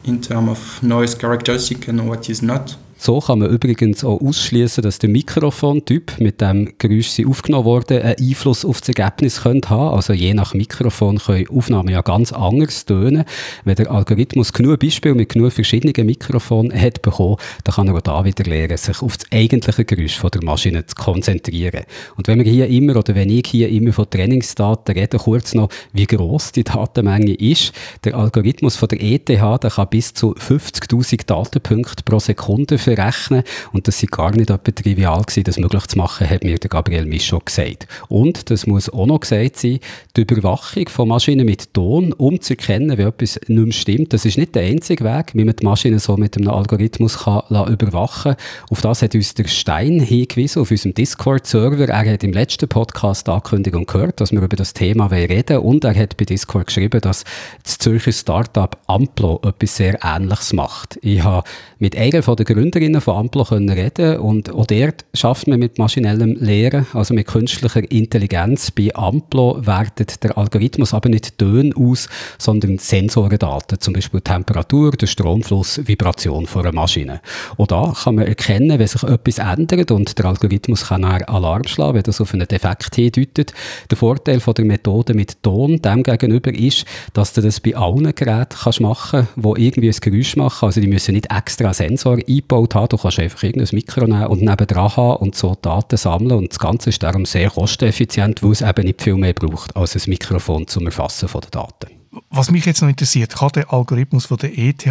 in terms of noise characteristic and what is not. So kann man übrigens auch ausschließen, dass der Mikrofontyp, mit dem Geräusch sie aufgenommen wurde, einen Einfluss auf das Ergebnis könnte haben. Also je nach Mikrofon können Aufnahmen ja ganz anders tönen. Wenn der Algorithmus genug Beispiele mit genug verschiedenen Mikrofonen hat bekommen, dann kann er auch da wieder lernen, sich auf das eigentliche Geräusch von der Maschine zu konzentrieren. Und wenn wir hier immer oder wenn ich hier immer von Trainingsdaten rede, kurz noch, wie groß die Datenmenge ist. Der Algorithmus von der ETH, der kann bis zu 50.000 Datenpunkte pro Sekunde für berechnen. Und das sei gar nicht etwa trivial gewesen, das möglich zu machen, hat mir der Gabriel Michaud gesagt. Und, das muss auch noch gesagt sein, die Überwachung von Maschinen mit Ton, um zu erkennen, wie etwas nicht mehr stimmt, das ist nicht der einzige Weg, wie man die Maschine so mit einem Algorithmus kann überwachen kann. Auf das hat uns der Stein hingewiesen, auf unserem Discord-Server. Er hat im letzten Podcast die Ankündigung gehört, dass wir über das Thema reden und er hat bei Discord geschrieben, dass das Zürcher Startup Amplo etwas sehr Ähnliches macht. Ich habe mit einer der Gründerinnen Gründerinnen von Amplo können reden und auch dort schafft man mit maschinellem Lehren, also mit künstlicher Intelligenz. Bei Amplo wertet der Algorithmus aber nicht Töne aus, sondern Sensorendaten, zum Beispiel Temperatur, der Stromfluss, Vibration von einer Maschine. Und da kann man erkennen, wenn sich etwas ändert und der Algorithmus kann auch Alarm schlagen, wenn das auf einen Defekt hindeutet. Der Vorteil von der Methode mit Ton dem gegenüber ist, dass du das bei allen Geräten kannst machen kannst, die irgendwie ein Geräusch machen. Also die müssen nicht extra Sensor einbauen haben. Du kannst einfach irgendein Mikro nehmen und nebendran haben und so Daten sammeln. Und das Ganze ist darum sehr kosteneffizient, weil es eben nicht viel mehr braucht als ein Mikrofon zum Erfassen der Daten. Was mich jetzt noch interessiert, kann der Algorithmus von der ETH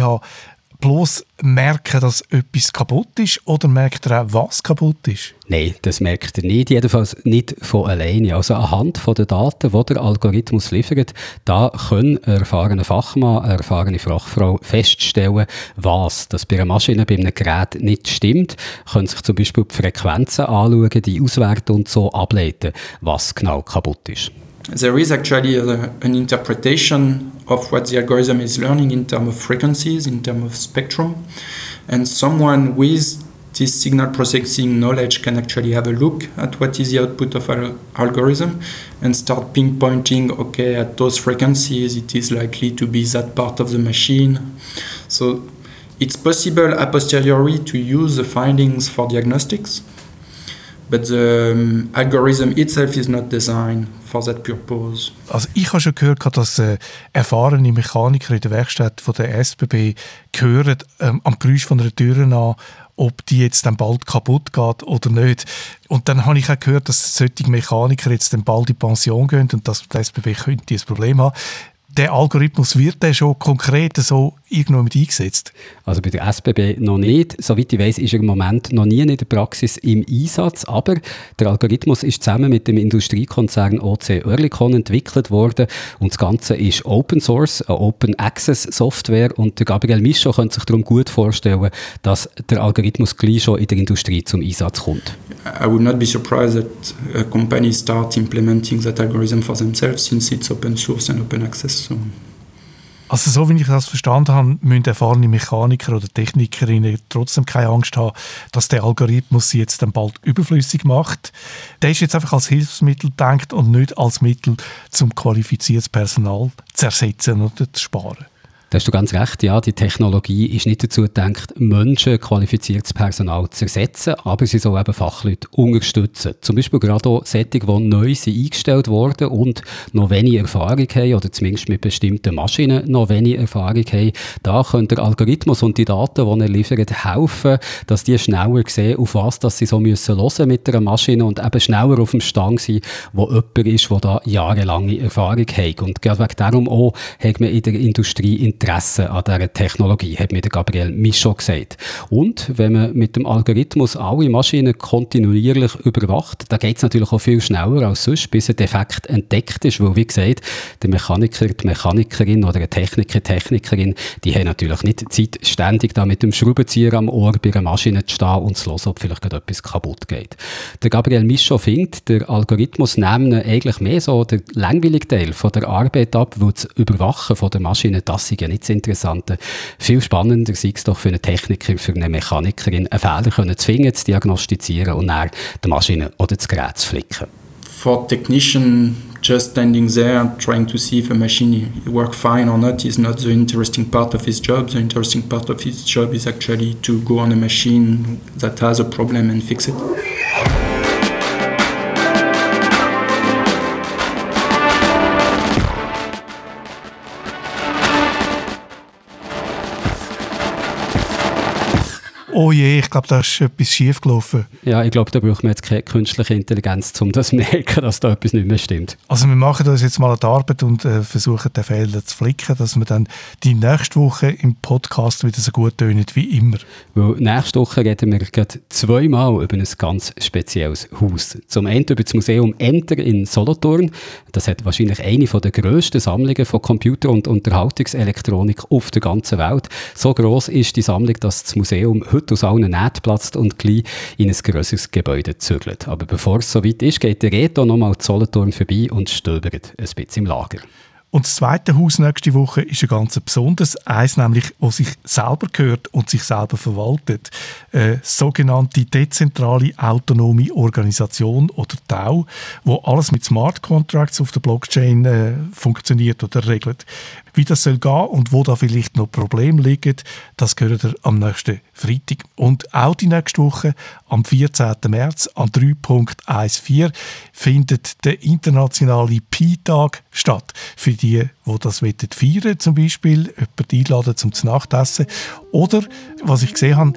bloß merken, dass etwas kaputt ist oder merkt er auch, was kaputt ist? Nein, das merkt er nicht, jedenfalls nicht von alleine. Also anhand von den Daten, die der Algorithmus liefert, da können erfahrene Fachmann, erfahrene Fachfrau feststellen, was das bei einer Maschine, bei einem Gerät nicht stimmt, können sich zum Beispiel die Frequenzen anschauen, die auswerten und so ableiten, was genau kaputt ist. There is actually a, an interpretation of what the algorithm is learning in terms of frequencies, in terms of spectrum, and someone with this signal processing knowledge can actually have a look at what is the output of our algorithm and start pinpointing okay at those frequencies it is likely to be that part of the machine. So it's possible a posteriori to use the findings for diagnostics but the algorithm itself is not designed for that purpose. Also ich habe schon gehört, dass äh, erfahrene Mechaniker in der Werkstatt von der SBB hören ähm, am Geräusch von einer Tür an, ob die jetzt dann bald kaputt geht oder nicht. Und dann habe ich auch gehört, dass solche Mechaniker jetzt dann bald in Pension gehen und dass die SBB könnte ein Problem haben. Der Algorithmus wird der schon konkret so irgendwo mit eingesetzt? Also bei der SBB noch nicht. Soweit ich weiß, ist er im Moment noch nie in der Praxis im Einsatz. Aber der Algorithmus ist zusammen mit dem Industriekonzern OC Oerlikon entwickelt worden. Und das Ganze ist Open Source, eine Open Access Software. Und der Gabriel Micho könnte sich darum gut vorstellen, dass der Algorithmus gleich schon in der Industrie zum Einsatz kommt. I would not be surprised that a company start implementing that algorithm for themselves since it's open source and open access. So. Also so wie ich das verstanden habe, müssen erfahrene Mechaniker oder Technikerinnen trotzdem keine Angst haben, dass der Algorithmus sie jetzt dann bald überflüssig macht. Der ist jetzt einfach als Hilfsmittel gedacht und nicht als Mittel zum qualifiziertes Personal zu ersetzen oder zu sparen. Da hast du ganz recht, ja, die Technologie ist nicht dazu gedacht, Menschen, qualifiziertes Personal zu ersetzen, aber sie soll eben Fachleute unterstützen. Zum Beispiel gerade auch solche, die neu sind eingestellt wurden und noch wenig Erfahrung haben oder zumindest mit bestimmten Maschinen noch wenig Erfahrung haben. Da können der Algorithmus und die Daten, die er liefert, helfen, dass die schneller sehen, auf was dass sie so müssen hören mit einer Maschine und eben schneller auf dem Stand sein, wo jemand ist, der da jahrelange Erfahrung hat. Und gerade wegen darum auch hat man in der Industrie Interesse an dieser Technologie, hat mir der Gabriel Michaud gesagt. Und wenn man mit dem Algorithmus alle Maschinen kontinuierlich überwacht, dann geht es natürlich auch viel schneller als sonst, bis ein Defekt entdeckt ist, weil, wie gesagt, der Mechaniker, die Mechanikerin oder ein Techniker, Technikerin, die haben natürlich nicht Zeit, ständig da mit dem Schraubenzieher am Ohr bei einer Maschine zu stehen und zu hören, ob vielleicht gerade etwas kaputt geht. Der Gabriel Michaud findet, der Algorithmus nimmt eigentlich mehr so den langweiligen Teil von der Arbeit ab, weil das Überwachen von der Maschine, das ist ja nicht das Interessante. Viel spannender sei es doch für einen Techniker, für eine Mechanikerin, einen Fehler können zu finden, zu diagnostizieren und dann die Maschine oder das Gerät zu flicken. For technician, just standing there trying to see if a machine work fine or not is not the interesting part of his job. The interesting part of his job is actually to go on a machine that has a problem and fix it. Oh je, ich glaube, da ist etwas schief gelaufen. Ja, ich glaube, da braucht man jetzt keine künstliche Intelligenz, um das zu merken, dass da etwas nicht mehr stimmt. Also wir machen uns jetzt mal an die Arbeit und äh, versuchen, den Fehler zu flicken, dass wir dann die nächste Woche im Podcast wieder so gut tönen wie immer. Weil nächste Woche reden wir gerade zweimal über ein ganz spezielles Haus. Zum einen über das Museum Enter in Solothurn. Das hat wahrscheinlich eine der grössten Sammlungen von Computer- und Unterhaltungselektronik auf der ganzen Welt. So groß ist die Sammlung, dass das Museum heute aus allen Nähten platzt und gleich in ein grösseres Gebäude zügelt. Aber bevor es soweit ist, geht der Reto nochmal Solothurn vorbei und stöbert ein bisschen im Lager. Und das zweite Haus nächste Woche ist ein ganz besonderes. Eins nämlich, wo sich selber gehört und sich selber verwaltet. Äh, sogenannte dezentrale autonome Organisation oder DAO, wo alles mit Smart Contracts auf der Blockchain äh, funktioniert oder regelt. Wie das soll gehen und wo da vielleicht noch Probleme liegen, das gehört ihr am nächsten Freitag. Und auch die nächste Woche, am 14. März, am 3.14, findet der internationale Pi-Tag statt. Für die, die das feiern wollen, zum Beispiel, jemanden einladen zum Nachtessen. Oder, was ich gesehen habe,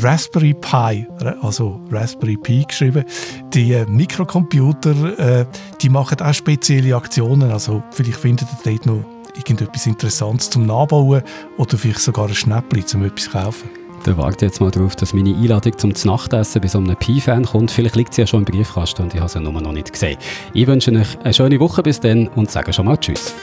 Raspberry Pi, also Raspberry Pi geschrieben, die äh, Mikrocomputer, äh, die machen auch spezielle Aktionen. Also vielleicht findet ihr dort noch irgendetwas Interessantes zum Nachbauen oder vielleicht sogar ein Schnäppchen, um etwas zu kaufen. Dann warte jetzt mal darauf, dass meine Einladung zum Nachtessen bei so einem Pi-Fan kommt. Vielleicht liegt sie ja schon im Briefkasten und ich habe sie nur noch nicht gesehen. Ich wünsche euch eine schöne Woche bis dann und sage schon mal Tschüss.